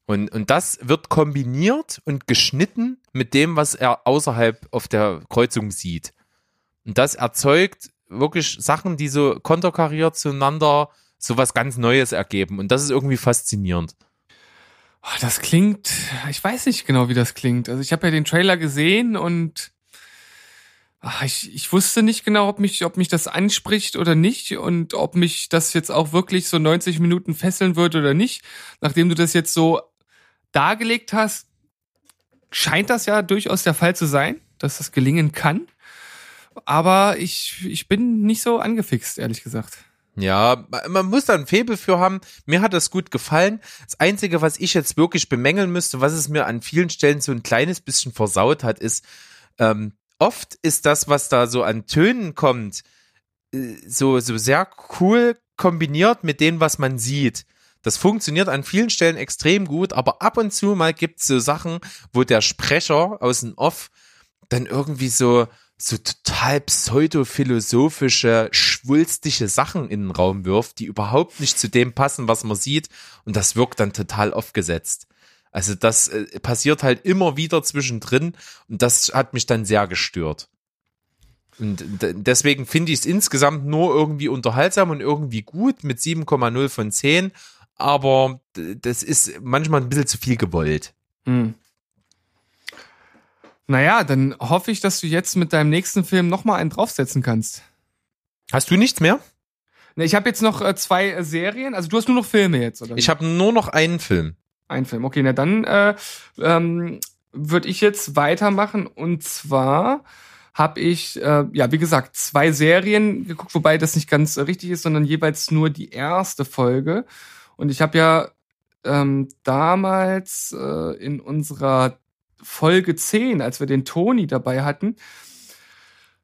Und, und das wird kombiniert und geschnitten mit dem, was er außerhalb auf der Kreuzung sieht. Und das erzeugt wirklich Sachen, die so konterkariert zueinander so was ganz Neues ergeben. Und das ist irgendwie faszinierend. Oh, Das klingt, ich weiß nicht genau, wie das klingt. Also ich habe ja den Trailer gesehen und ach, ich, ich wusste nicht genau, ob mich, ob mich das anspricht oder nicht und ob mich das jetzt auch wirklich so 90 Minuten fesseln wird oder nicht. Nachdem du das jetzt so dargelegt hast, scheint das ja durchaus der Fall zu sein, dass das gelingen kann. Aber ich, ich bin nicht so angefixt, ehrlich gesagt. Ja, ma- man muss da ein Faible für haben. Mir hat das gut gefallen. Das Einzige, was ich jetzt wirklich bemängeln müsste, was es mir an vielen Stellen so ein kleines bisschen versaut hat, ist, ähm, oft ist das, was da so an Tönen kommt, äh, so, so sehr cool kombiniert mit dem, was man sieht. Das funktioniert an vielen Stellen extrem gut, aber ab und zu mal gibt's so Sachen, wo der Sprecher aus dem Off dann irgendwie so, so total pseudophilosophische, schwulstige Sachen in den Raum wirft, die überhaupt nicht zu dem passen, was man sieht. Und das wirkt dann total aufgesetzt. Also das äh, passiert halt immer wieder zwischendrin und das hat mich dann sehr gestört. Und deswegen finde ich es insgesamt nur irgendwie unterhaltsam und irgendwie gut mit 7,0 von 10. Aber das ist manchmal ein bisschen zu viel gewollt. Hm. Naja, dann hoffe ich, dass du jetzt mit deinem nächsten Film nochmal einen draufsetzen kannst. Hast du nichts mehr? Ne, Ich habe jetzt noch äh, zwei äh, Serien. Also du hast nur noch Filme jetzt, oder? Ich habe nur noch einen Film. Ein Film. Okay, na dann äh, ähm, würde ich jetzt weitermachen. Und zwar habe ich, äh, ja, wie gesagt, zwei Serien geguckt, wobei das nicht ganz äh, richtig ist, sondern jeweils nur die erste Folge. Und ich habe ja ähm, damals äh, in unserer Folge 10, als wir den Toni dabei hatten,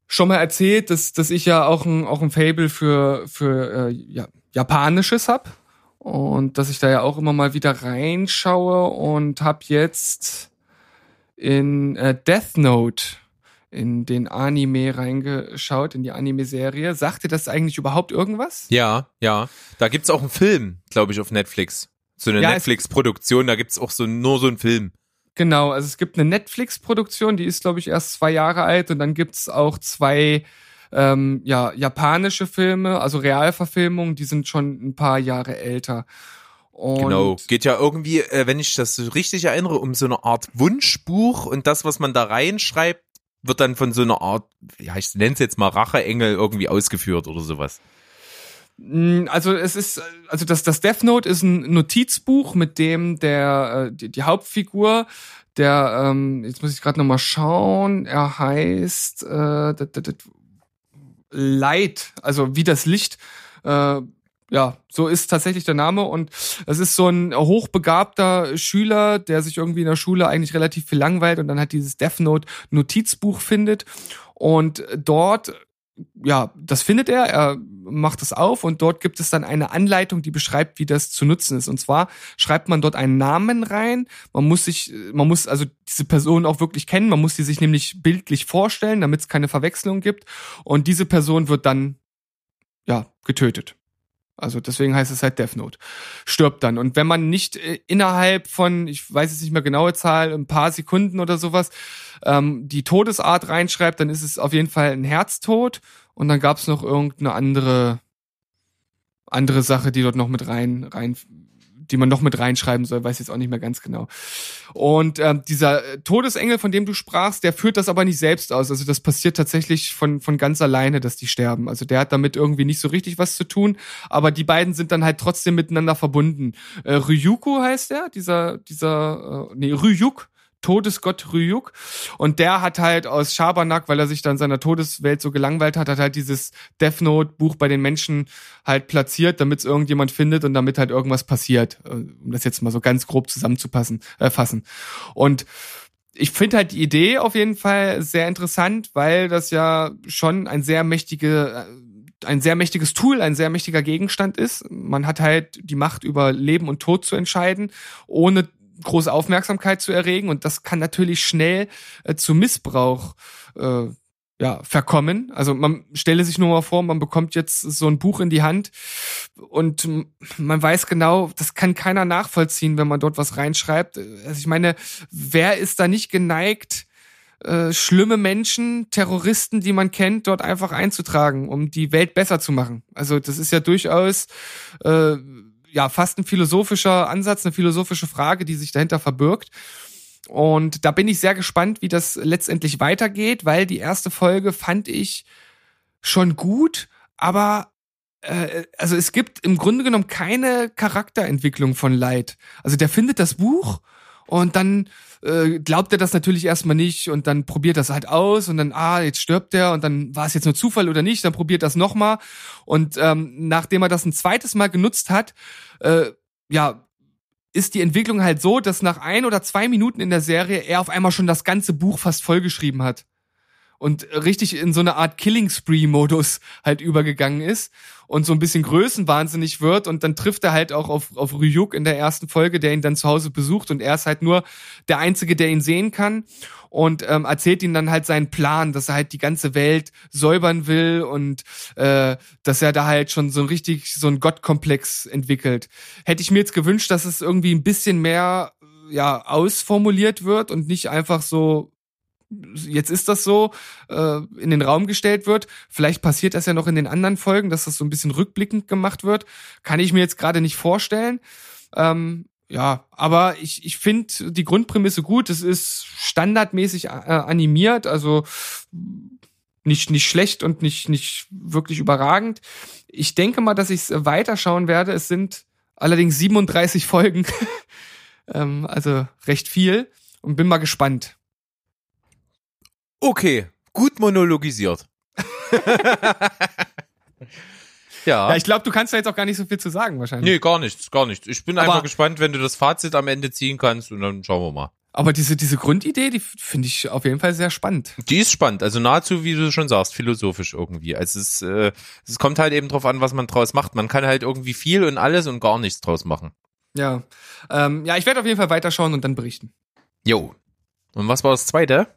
schon mal erzählt, dass, dass ich ja auch ein, auch ein Fable für, für äh, ja, Japanisches hab und dass ich da ja auch immer mal wieder reinschaue und hab jetzt in äh, Death Note in den Anime reingeschaut, in die Anime-Serie. Sagt dir das eigentlich überhaupt irgendwas? Ja, ja. Da gibt's auch einen Film, glaube ich, auf Netflix. So eine Ja, es- Netflix-Produktion, da gibt's auch so nur so einen Film. Genau, also es gibt eine Netflix-Produktion, die ist, glaube ich, erst zwei Jahre alt und dann gibt's auch zwei ähm, ja, japanische Filme, also Realverfilmungen, die sind schon ein paar Jahre älter. Und Genau. Geht ja irgendwie, äh, wenn ich das richtig erinnere, um so eine Art Wunschbuch und das, was man da reinschreibt, wird dann von so einer Art, ja, ich nenne es jetzt mal Racheengel irgendwie ausgeführt oder sowas. Mm, Also es ist, also das, das Death Note ist ein Notizbuch, mit dem der äh, die, die Hauptfigur, der, ähm, jetzt muss ich gerade noch mal schauen, er heißt äh, Light, also wie das Licht. Äh, ja, so ist tatsächlich der Name und es ist so ein hochbegabter Schüler, der sich irgendwie in der Schule eigentlich relativ viel langweilt und dann halt dieses Death Note Notizbuch findet und dort ja, das findet er, er macht es auf und dort gibt es dann eine Anleitung, die beschreibt, wie das zu nutzen ist. Und zwar schreibt man dort einen Namen rein. Man muss sich, man muss also diese Person auch wirklich kennen. Man muss sie sich nämlich bildlich vorstellen, damit es keine Verwechslung gibt. Und diese Person wird dann, ja, getötet. Also deswegen heißt es halt Death Note. Stirbt dann. Und wenn man nicht äh, innerhalb von, ich weiß jetzt nicht mehr genaue Zahl, ein paar Sekunden oder sowas, ähm, die Todesart reinschreibt, dann ist es auf jeden Fall ein Herztod. Und dann gab es noch irgendeine andere, andere Sache, die dort noch mit rein, rein, die man noch mit reinschreiben soll, weiß jetzt auch nicht mehr ganz genau. Und ähm, dieser äh, Todesengel, von dem du sprachst, der führt das aber nicht selbst aus. Also das passiert tatsächlich von, von ganz alleine, dass die sterben. Also der hat damit irgendwie nicht so richtig was zu tun, aber die beiden sind dann halt trotzdem miteinander verbunden. Äh, Ryuko heißt er, dieser, dieser, äh, nee, Ryuk, Todesgott Ryuk. Und der hat halt aus Schabernack, weil er sich dann seiner Todeswelt so gelangweilt hat, hat halt dieses Death Note Buch bei den Menschen halt platziert, damit es irgendjemand findet und damit halt irgendwas passiert. Äh, Um das jetzt mal so ganz grob zusammenzupassen, äh. Und ich finde halt die Idee auf jeden Fall sehr interessant, weil das ja schon ein sehr mächtige, äh, ein sehr mächtiges Tool, ein sehr mächtiger Gegenstand ist. Man hat halt die Macht über Leben und Tod zu entscheiden, ohne große Aufmerksamkeit zu erregen und das kann natürlich schnell äh, zu Missbrauch äh, ja, verkommen. Also man stelle sich nur mal vor, man bekommt jetzt so ein Buch in die Hand und man weiß genau, das kann keiner nachvollziehen, wenn man dort was reinschreibt. Also ich meine, wer ist da nicht geneigt, äh, schlimme Menschen, Terroristen, die man kennt, dort einfach einzutragen, um die Welt besser zu machen? Also das ist ja durchaus äh, ja fast ein philosophischer Ansatz, eine philosophische Frage, die sich dahinter verbirgt. Und da bin ich sehr gespannt, wie das letztendlich weitergeht, weil die erste Folge fand ich schon gut, aber äh, also es gibt im Grunde genommen keine Charakterentwicklung von Light. Also der findet das Buch und dann äh, glaubt er das natürlich erstmal nicht und dann probiert das halt aus und dann, ah, jetzt stirbt er und dann war es jetzt nur Zufall oder nicht, dann probiert das nochmal. Und ähm, nachdem er das ein zweites Mal genutzt hat, äh, ja, ist die Entwicklung halt so, dass nach ein oder zwei Minuten in der Serie er auf einmal schon das ganze Buch fast vollgeschrieben hat und richtig in so eine Art Killing Spree Modus halt übergegangen ist und so ein bisschen größenwahnsinnig wird und dann trifft er halt auch auf, auf Ryuk in der ersten Folge, der ihn dann zu Hause besucht und er ist halt nur der Einzige, der ihn sehen kann und ähm, erzählt ihm dann halt seinen Plan, dass er halt die ganze Welt säubern will und äh, dass er da halt schon so ein richtig so ein Gottkomplex entwickelt. Hätte ich mir jetzt gewünscht, dass es irgendwie ein bisschen mehr ja ausformuliert wird und nicht einfach so jetzt ist das so, äh, in den Raum gestellt wird. Vielleicht passiert das ja noch in den anderen Folgen, dass das so ein bisschen rückblickend gemacht wird. Kann ich mir jetzt gerade nicht vorstellen. Ähm, ja, aber ich, ich finde die Grundprämisse gut. Es ist standardmäßig äh, animiert, also nicht, nicht schlecht und nicht, nicht wirklich überragend. Ich denke mal, dass ich es weiterschauen werde. Es sind allerdings 37 Folgen, (laughs) ähm, also recht viel und bin mal gespannt. Okay, gut monologisiert. (laughs) ja. Ja, ich glaube, du kannst da jetzt auch gar nicht so viel zu sagen wahrscheinlich. Nee, gar nichts, gar nichts. Ich bin Aber- einfach gespannt, wenn du das Fazit am Ende ziehen kannst und dann schauen wir mal. Aber diese, diese Grundidee, die finde ich auf jeden Fall sehr spannend. Die ist spannend, also nahezu, wie du schon sagst, philosophisch irgendwie. Also es, äh, es kommt halt eben drauf an, was man draus macht. Man kann halt irgendwie viel und alles und gar nichts draus machen. Ja, ähm, ja, ich werde auf jeden Fall weiterschauen und dann berichten. Jo. Und was war das zweite?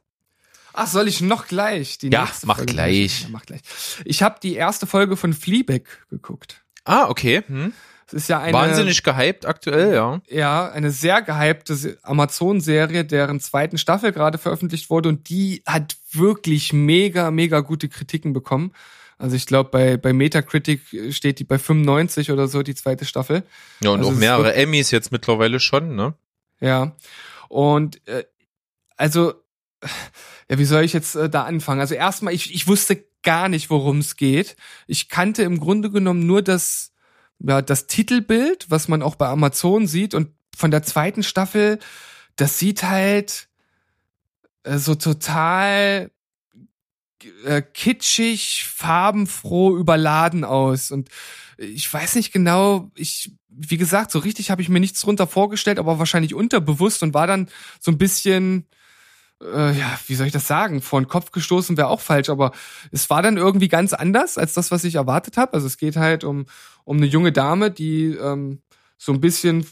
Ach, soll ich noch gleich? Die Ja, nächste mach Folge gleich. Ja, mach gleich. Ich habe die erste Folge von Fleabag geguckt. Ah, okay. Hm. Es ist ja eine Wahnsinnig gehypt aktuell, ja. ja eine sehr gehypte Se- Amazon-Serie, deren zweiten Staffel gerade veröffentlicht wurde und die hat wirklich mega mega gute Kritiken bekommen. Also ich glaube bei bei Metacritic steht die bei 95 oder so die zweite Staffel. Ja, und Also auch mehrere Emmys jetzt mittlerweile schon, ne? Ja. Und äh, also, ja, wie soll ich jetzt äh, da anfangen? Also erstmal, ich, ich wusste gar nicht, worum es geht. Ich kannte im Grunde genommen nur das, ja, das Titelbild, was man auch bei Amazon sieht. Und von der zweiten Staffel, das sieht halt äh, so total äh, kitschig, farbenfroh, überladen aus. Und ich weiß nicht genau, ich, wie gesagt, so richtig habe ich mir nichts drunter vorgestellt, aber wahrscheinlich unterbewusst und war dann so ein bisschen, äh, ja, wie soll ich das sagen, vor den Kopf gestoßen wäre auch falsch, aber es war dann irgendwie ganz anders als das, was ich erwartet habe. Also es geht halt um, um eine junge Dame, die ähm, so ein bisschen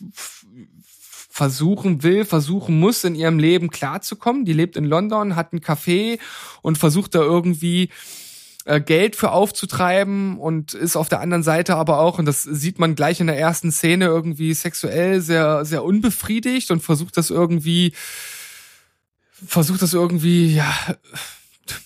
versuchen will, versuchen muss, in ihrem Leben klarzukommen. Die lebt in London, hat ein Café und versucht da irgendwie äh, Geld für aufzutreiben und ist auf der anderen Seite aber auch, und das sieht man gleich in der ersten Szene, irgendwie sexuell sehr, sehr unbefriedigt und versucht das irgendwie, versucht das irgendwie, ja,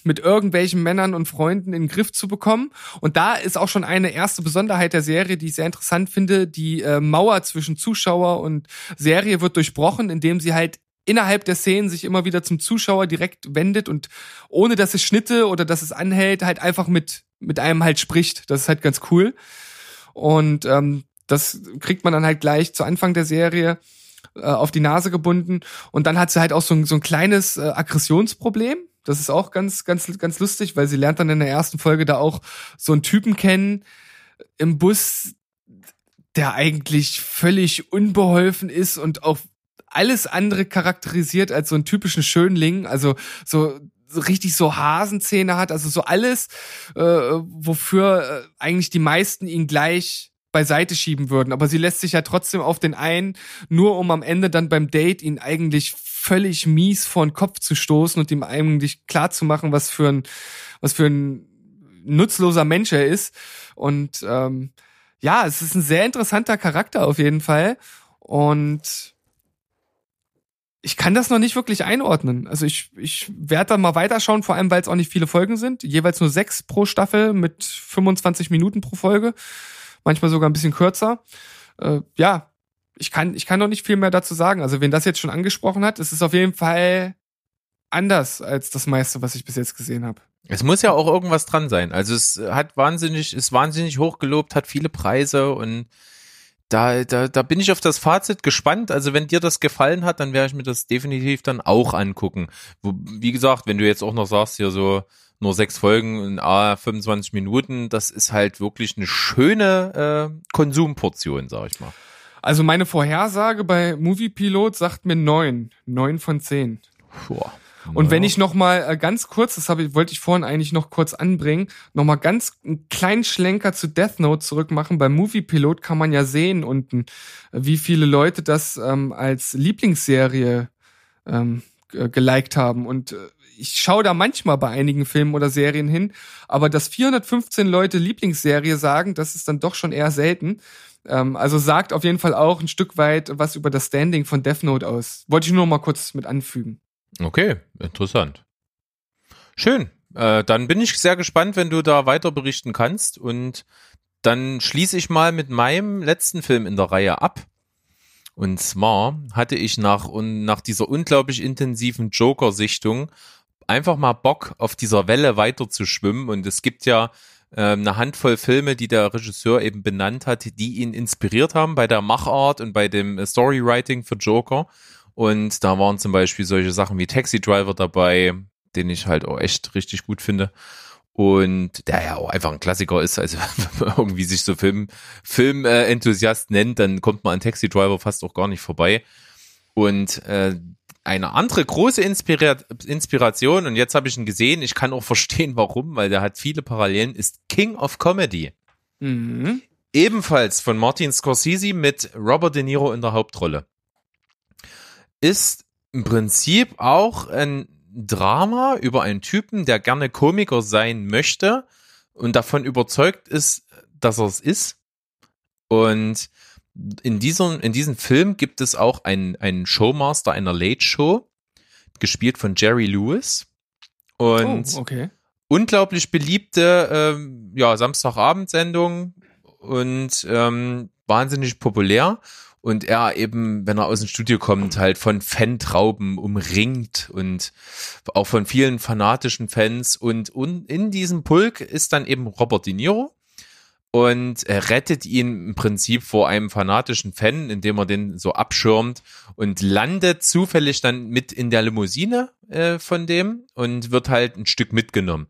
mit irgendwelchen Männern und Freunden in den Griff zu bekommen. Und da ist auch schon eine erste Besonderheit der Serie, die ich sehr interessant finde. Die äh, Mauer zwischen Zuschauer und Serie wird durchbrochen, indem sie halt innerhalb der Szenen sich immer wieder zum Zuschauer direkt wendet und ohne dass es Schnitte oder dass es anhält, halt einfach mit, mit einem halt spricht. Das ist halt ganz cool. Und ähm, das kriegt man dann halt gleich zu Anfang der Serie äh, auf die Nase gebunden. Und dann hat sie halt auch so ein, so ein kleines äh, Aggressionsproblem. Das ist auch ganz, ganz, ganz lustig, weil sie lernt dann in der ersten Folge da auch so einen Typen kennen im Bus, der eigentlich völlig unbeholfen ist und auch alles andere charakterisiert als so einen typischen Schönling. Also so, so richtig so Hasenzähne hat, also so alles, äh, wofür äh, eigentlich die meisten ihn gleich beiseite schieben würden. Aber sie lässt sich ja trotzdem auf den ein, nur um am Ende dann beim Date ihn eigentlich völlig mies vor den Kopf zu stoßen und ihm eigentlich klar zu machen, was für ein, was für ein nutzloser Mensch er ist. Und ähm, ja, es ist ein sehr interessanter Charakter auf jeden Fall. Und ich kann das noch nicht wirklich einordnen. Also ich, ich werde da mal weiterschauen, vor allem weil es auch nicht viele Folgen sind. Jeweils nur sechs pro Staffel mit 25 Minuten pro Folge. Manchmal sogar ein bisschen kürzer. Äh, ja, ich kann, ich kann noch nicht viel mehr dazu sagen. Also, wen das jetzt schon angesprochen hat, es ist auf jeden Fall anders als das meiste, was ich bis jetzt gesehen habe. Es muss ja auch irgendwas dran sein. Also es hat wahnsinnig, ist wahnsinnig hochgelobt, hat viele Preise und da, da, da bin ich auf das Fazit gespannt. Also wenn dir das gefallen hat, dann werde ich mir das definitiv dann auch angucken. Wie gesagt, wenn du jetzt auch noch sagst, hier so nur sechs Folgen in A 25 Minuten, das ist halt wirklich eine schöne äh, Konsumportion, sag ich mal. Also meine Vorhersage bei Movie Pilot sagt mir neun, neun von zehn. Boah. Und wenn ich noch mal äh, ganz kurz, das habe ich, wollte ich vorhin eigentlich noch kurz anbringen, noch mal ganz einen kleinen Schlenker zu Death Note zurückmachen. Beim Movie Pilot kann man ja sehen unten, äh, wie viele Leute das ähm, als Lieblingsserie ähm, g- geliked haben. Und äh, ich schaue da manchmal bei einigen Filmen oder Serien hin, aber dass 415 Leute Lieblingsserie sagen, das ist dann doch schon eher selten. Ähm, also sagt auf jeden Fall auch ein Stück weit was über das Standing von Death Note aus. Wollte ich nur mal kurz mit anfügen. Okay, interessant. Schön. Äh, dann bin ich sehr gespannt, wenn du da weiter berichten kannst. Und dann schließe ich mal mit meinem letzten Film in der Reihe ab. Und zwar hatte ich nach, nach dieser unglaublich intensiven Joker-Sichtung einfach mal Bock, auf dieser Welle weiter zu schwimmen. Und es gibt ja äh, eine Handvoll Filme, die der Regisseur eben benannt hat, die ihn inspiriert haben bei der Machart und bei dem äh, Storywriting für Joker. Und da waren zum Beispiel solche Sachen wie Taxi Driver dabei, den ich halt auch echt richtig gut finde. Und der ja auch einfach ein Klassiker ist, also (laughs) wenn man irgendwie sich so Film, Film-Enthusiast nennt, dann kommt man an Taxi Driver fast auch gar nicht vorbei. Und äh, eine andere große Inspira Inspiration, und jetzt habe ich ihn gesehen, ich kann auch verstehen, warum, weil der hat viele Parallelen, ist King of Comedy. Mhm. Ebenfalls von Martin Scorsese mit Robert De Niro in der Hauptrolle. Ist im Prinzip auch ein Drama über einen Typen, der gerne Komiker sein möchte und davon überzeugt ist, dass er es ist. Und in diesem, in diesem Film gibt es auch einen, einen Showmaster einer Late Show, gespielt von Jerry Lewis. Und oh, okay. unglaublich beliebte ähm, ja, Samstagabendsendung und ähm, wahnsinnig populär. Und er eben, wenn er aus dem Studio kommt, halt von Fantrauben umringt und auch von vielen fanatischen Fans. Und, und in diesem Pulk ist dann eben Robert De Niro und er rettet ihn im Prinzip vor einem fanatischen Fan, indem er den so abschirmt und landet zufällig dann mit in der Limousine äh, von dem und wird halt ein Stück mitgenommen.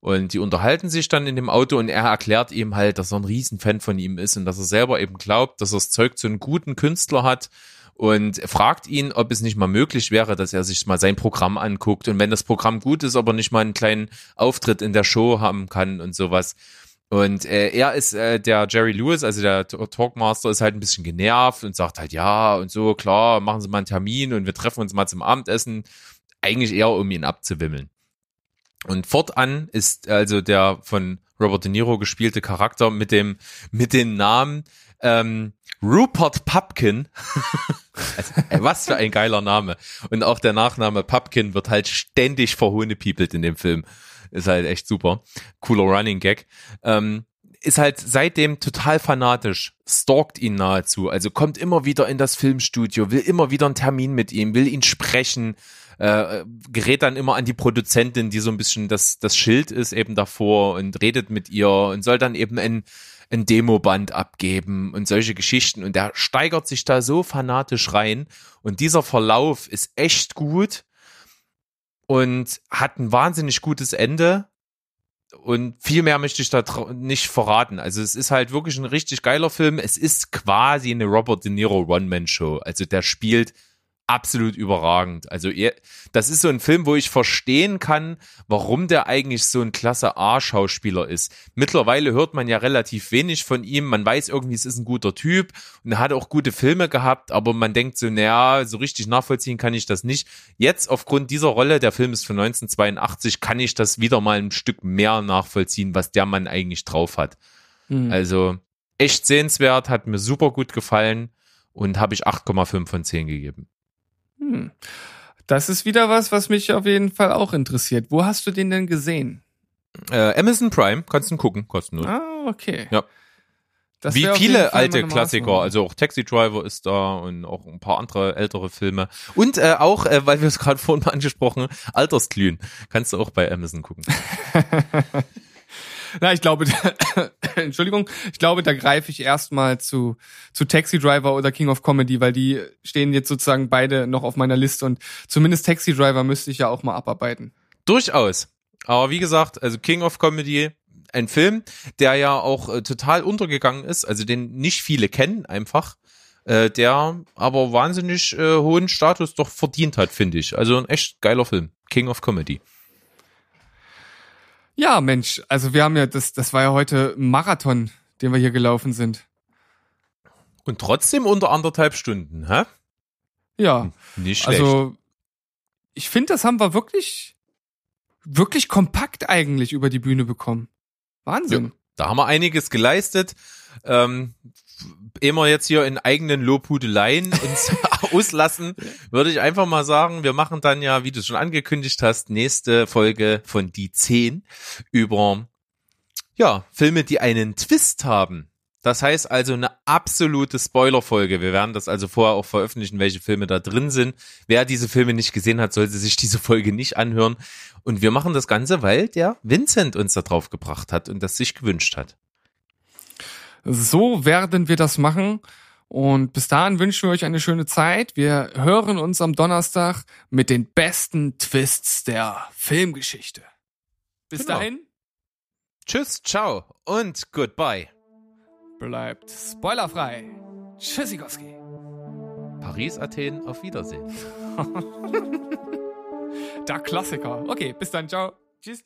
Und die unterhalten sich dann in dem Auto und er erklärt ihm halt, dass er ein Riesenfan von ihm ist und dass er selber eben glaubt, dass er das Zeug zu einem guten Künstler hat und fragt ihn, ob es nicht mal möglich wäre, dass er sich mal sein Programm anguckt und wenn das Programm gut ist, aber nicht mal einen kleinen Auftritt in der Show haben kann und sowas. Und äh, er ist äh, der Jerry Lewis, also der Talkmaster, ist halt ein bisschen genervt und sagt halt ja und so, klar, machen Sie mal einen Termin und wir treffen uns mal zum Abendessen. Eigentlich eher, um ihn abzuwimmeln. Und fortan ist also der von Robert De Niro gespielte Charakter mit dem mit dem Namen ähm, Rupert Pupkin. (laughs) also, was für ein geiler Name. Und auch der Nachname Pupkin wird halt ständig verhohnepiepelt in dem Film. Ist halt echt super. Cooler Running Gag. Ähm, ist halt seitdem total fanatisch, stalkt ihn nahezu, also kommt immer wieder in das Filmstudio, will immer wieder einen Termin mit ihm, will ihn sprechen, äh, gerät dann immer an die Produzentin, die so ein bisschen das, das Schild ist eben davor und redet mit ihr und soll dann eben ein, ein Demoband abgeben und solche Geschichten. Und der steigert sich da so fanatisch rein. Und dieser Verlauf ist echt gut und hat ein wahnsinnig gutes Ende und viel mehr möchte ich da nicht verraten. Also es ist halt wirklich ein richtig geiler Film. Es ist quasi eine Robert De Niro One-Man-Show. Also der spielt absolut überragend. Also das ist so ein Film, wo ich verstehen kann, warum der eigentlich so ein klasse A-Schauspieler ist. Mittlerweile hört man ja relativ wenig von ihm. Man weiß irgendwie, es ist ein guter Typ und er hat auch gute Filme gehabt, aber man denkt so, naja, so richtig nachvollziehen kann ich das nicht. Jetzt aufgrund dieser Rolle, der Film ist von 1982, kann ich das wieder mal ein Stück mehr nachvollziehen, was der Mann eigentlich drauf hat. Mhm. Also echt sehenswert, hat mir super gut gefallen und habe ich 8,5 von 10 gegeben. Hm. Das ist wieder was, was mich auf jeden Fall auch interessiert. Wo hast du den denn gesehen? Äh, Amazon Prime, kannst du gucken, kostenlos. Ah, okay. Ja. Das Wie viele alte Klassiker, also auch Taxi Driver ist da und auch ein paar andere ältere Filme. Und äh, auch, äh, weil wir es gerade (laughs) vorhin mal angesprochen, Altersglühen. Kannst du auch bei Amazon gucken. (laughs) Na, ich glaube, (coughs) Entschuldigung, ich glaube, da greife ich erstmal zu, zu Taxi Driver oder King of Comedy, weil die stehen jetzt sozusagen beide noch auf meiner Liste und zumindest Taxi Driver müsste ich ja auch mal abarbeiten. Durchaus. Aber wie gesagt, also King of Comedy, ein Film, der ja auch äh, total untergegangen ist, also den nicht viele kennen einfach, äh, der aber wahnsinnig äh, hohen Status doch verdient hat, finde ich. Also ein echt geiler Film. King of Comedy. Ja, Mensch, also wir haben ja, das, das war ja heute ein Marathon, den wir hier gelaufen sind. Und trotzdem unter anderthalb Stunden, hä? Ja. Nicht schlecht. Also, ich finde, das haben wir wirklich, wirklich kompakt eigentlich über die Bühne bekommen. Wahnsinn. Ja, da haben wir einiges geleistet. Ähm, immer jetzt hier in eigenen Lobhudeleien (laughs) uns auslassen, würde ich einfach mal sagen, wir machen dann ja, wie du schon angekündigt hast, nächste Folge von Die 10 über ja, Filme, die einen Twist haben. Das heißt also eine absolute Spoilerfolge. Wir werden das also vorher auch veröffentlichen, welche Filme da drin sind. Wer diese Filme nicht gesehen hat, sollte sich diese Folge nicht anhören. Und wir machen das Ganze, weil der Vincent uns da drauf gebracht hat und das sich gewünscht hat. So werden wir das machen. Und bis dahin wünschen wir euch eine schöne Zeit. Wir hören uns am Donnerstag mit den besten Twists der Filmgeschichte. Bis genau. dahin. Tschüss, ciao und goodbye. Bleibt spoilerfrei. Tschüssikowski. Paris, Athen, auf Wiedersehen. (laughs) Der Klassiker. Okay, bis dann, ciao. Tschüss.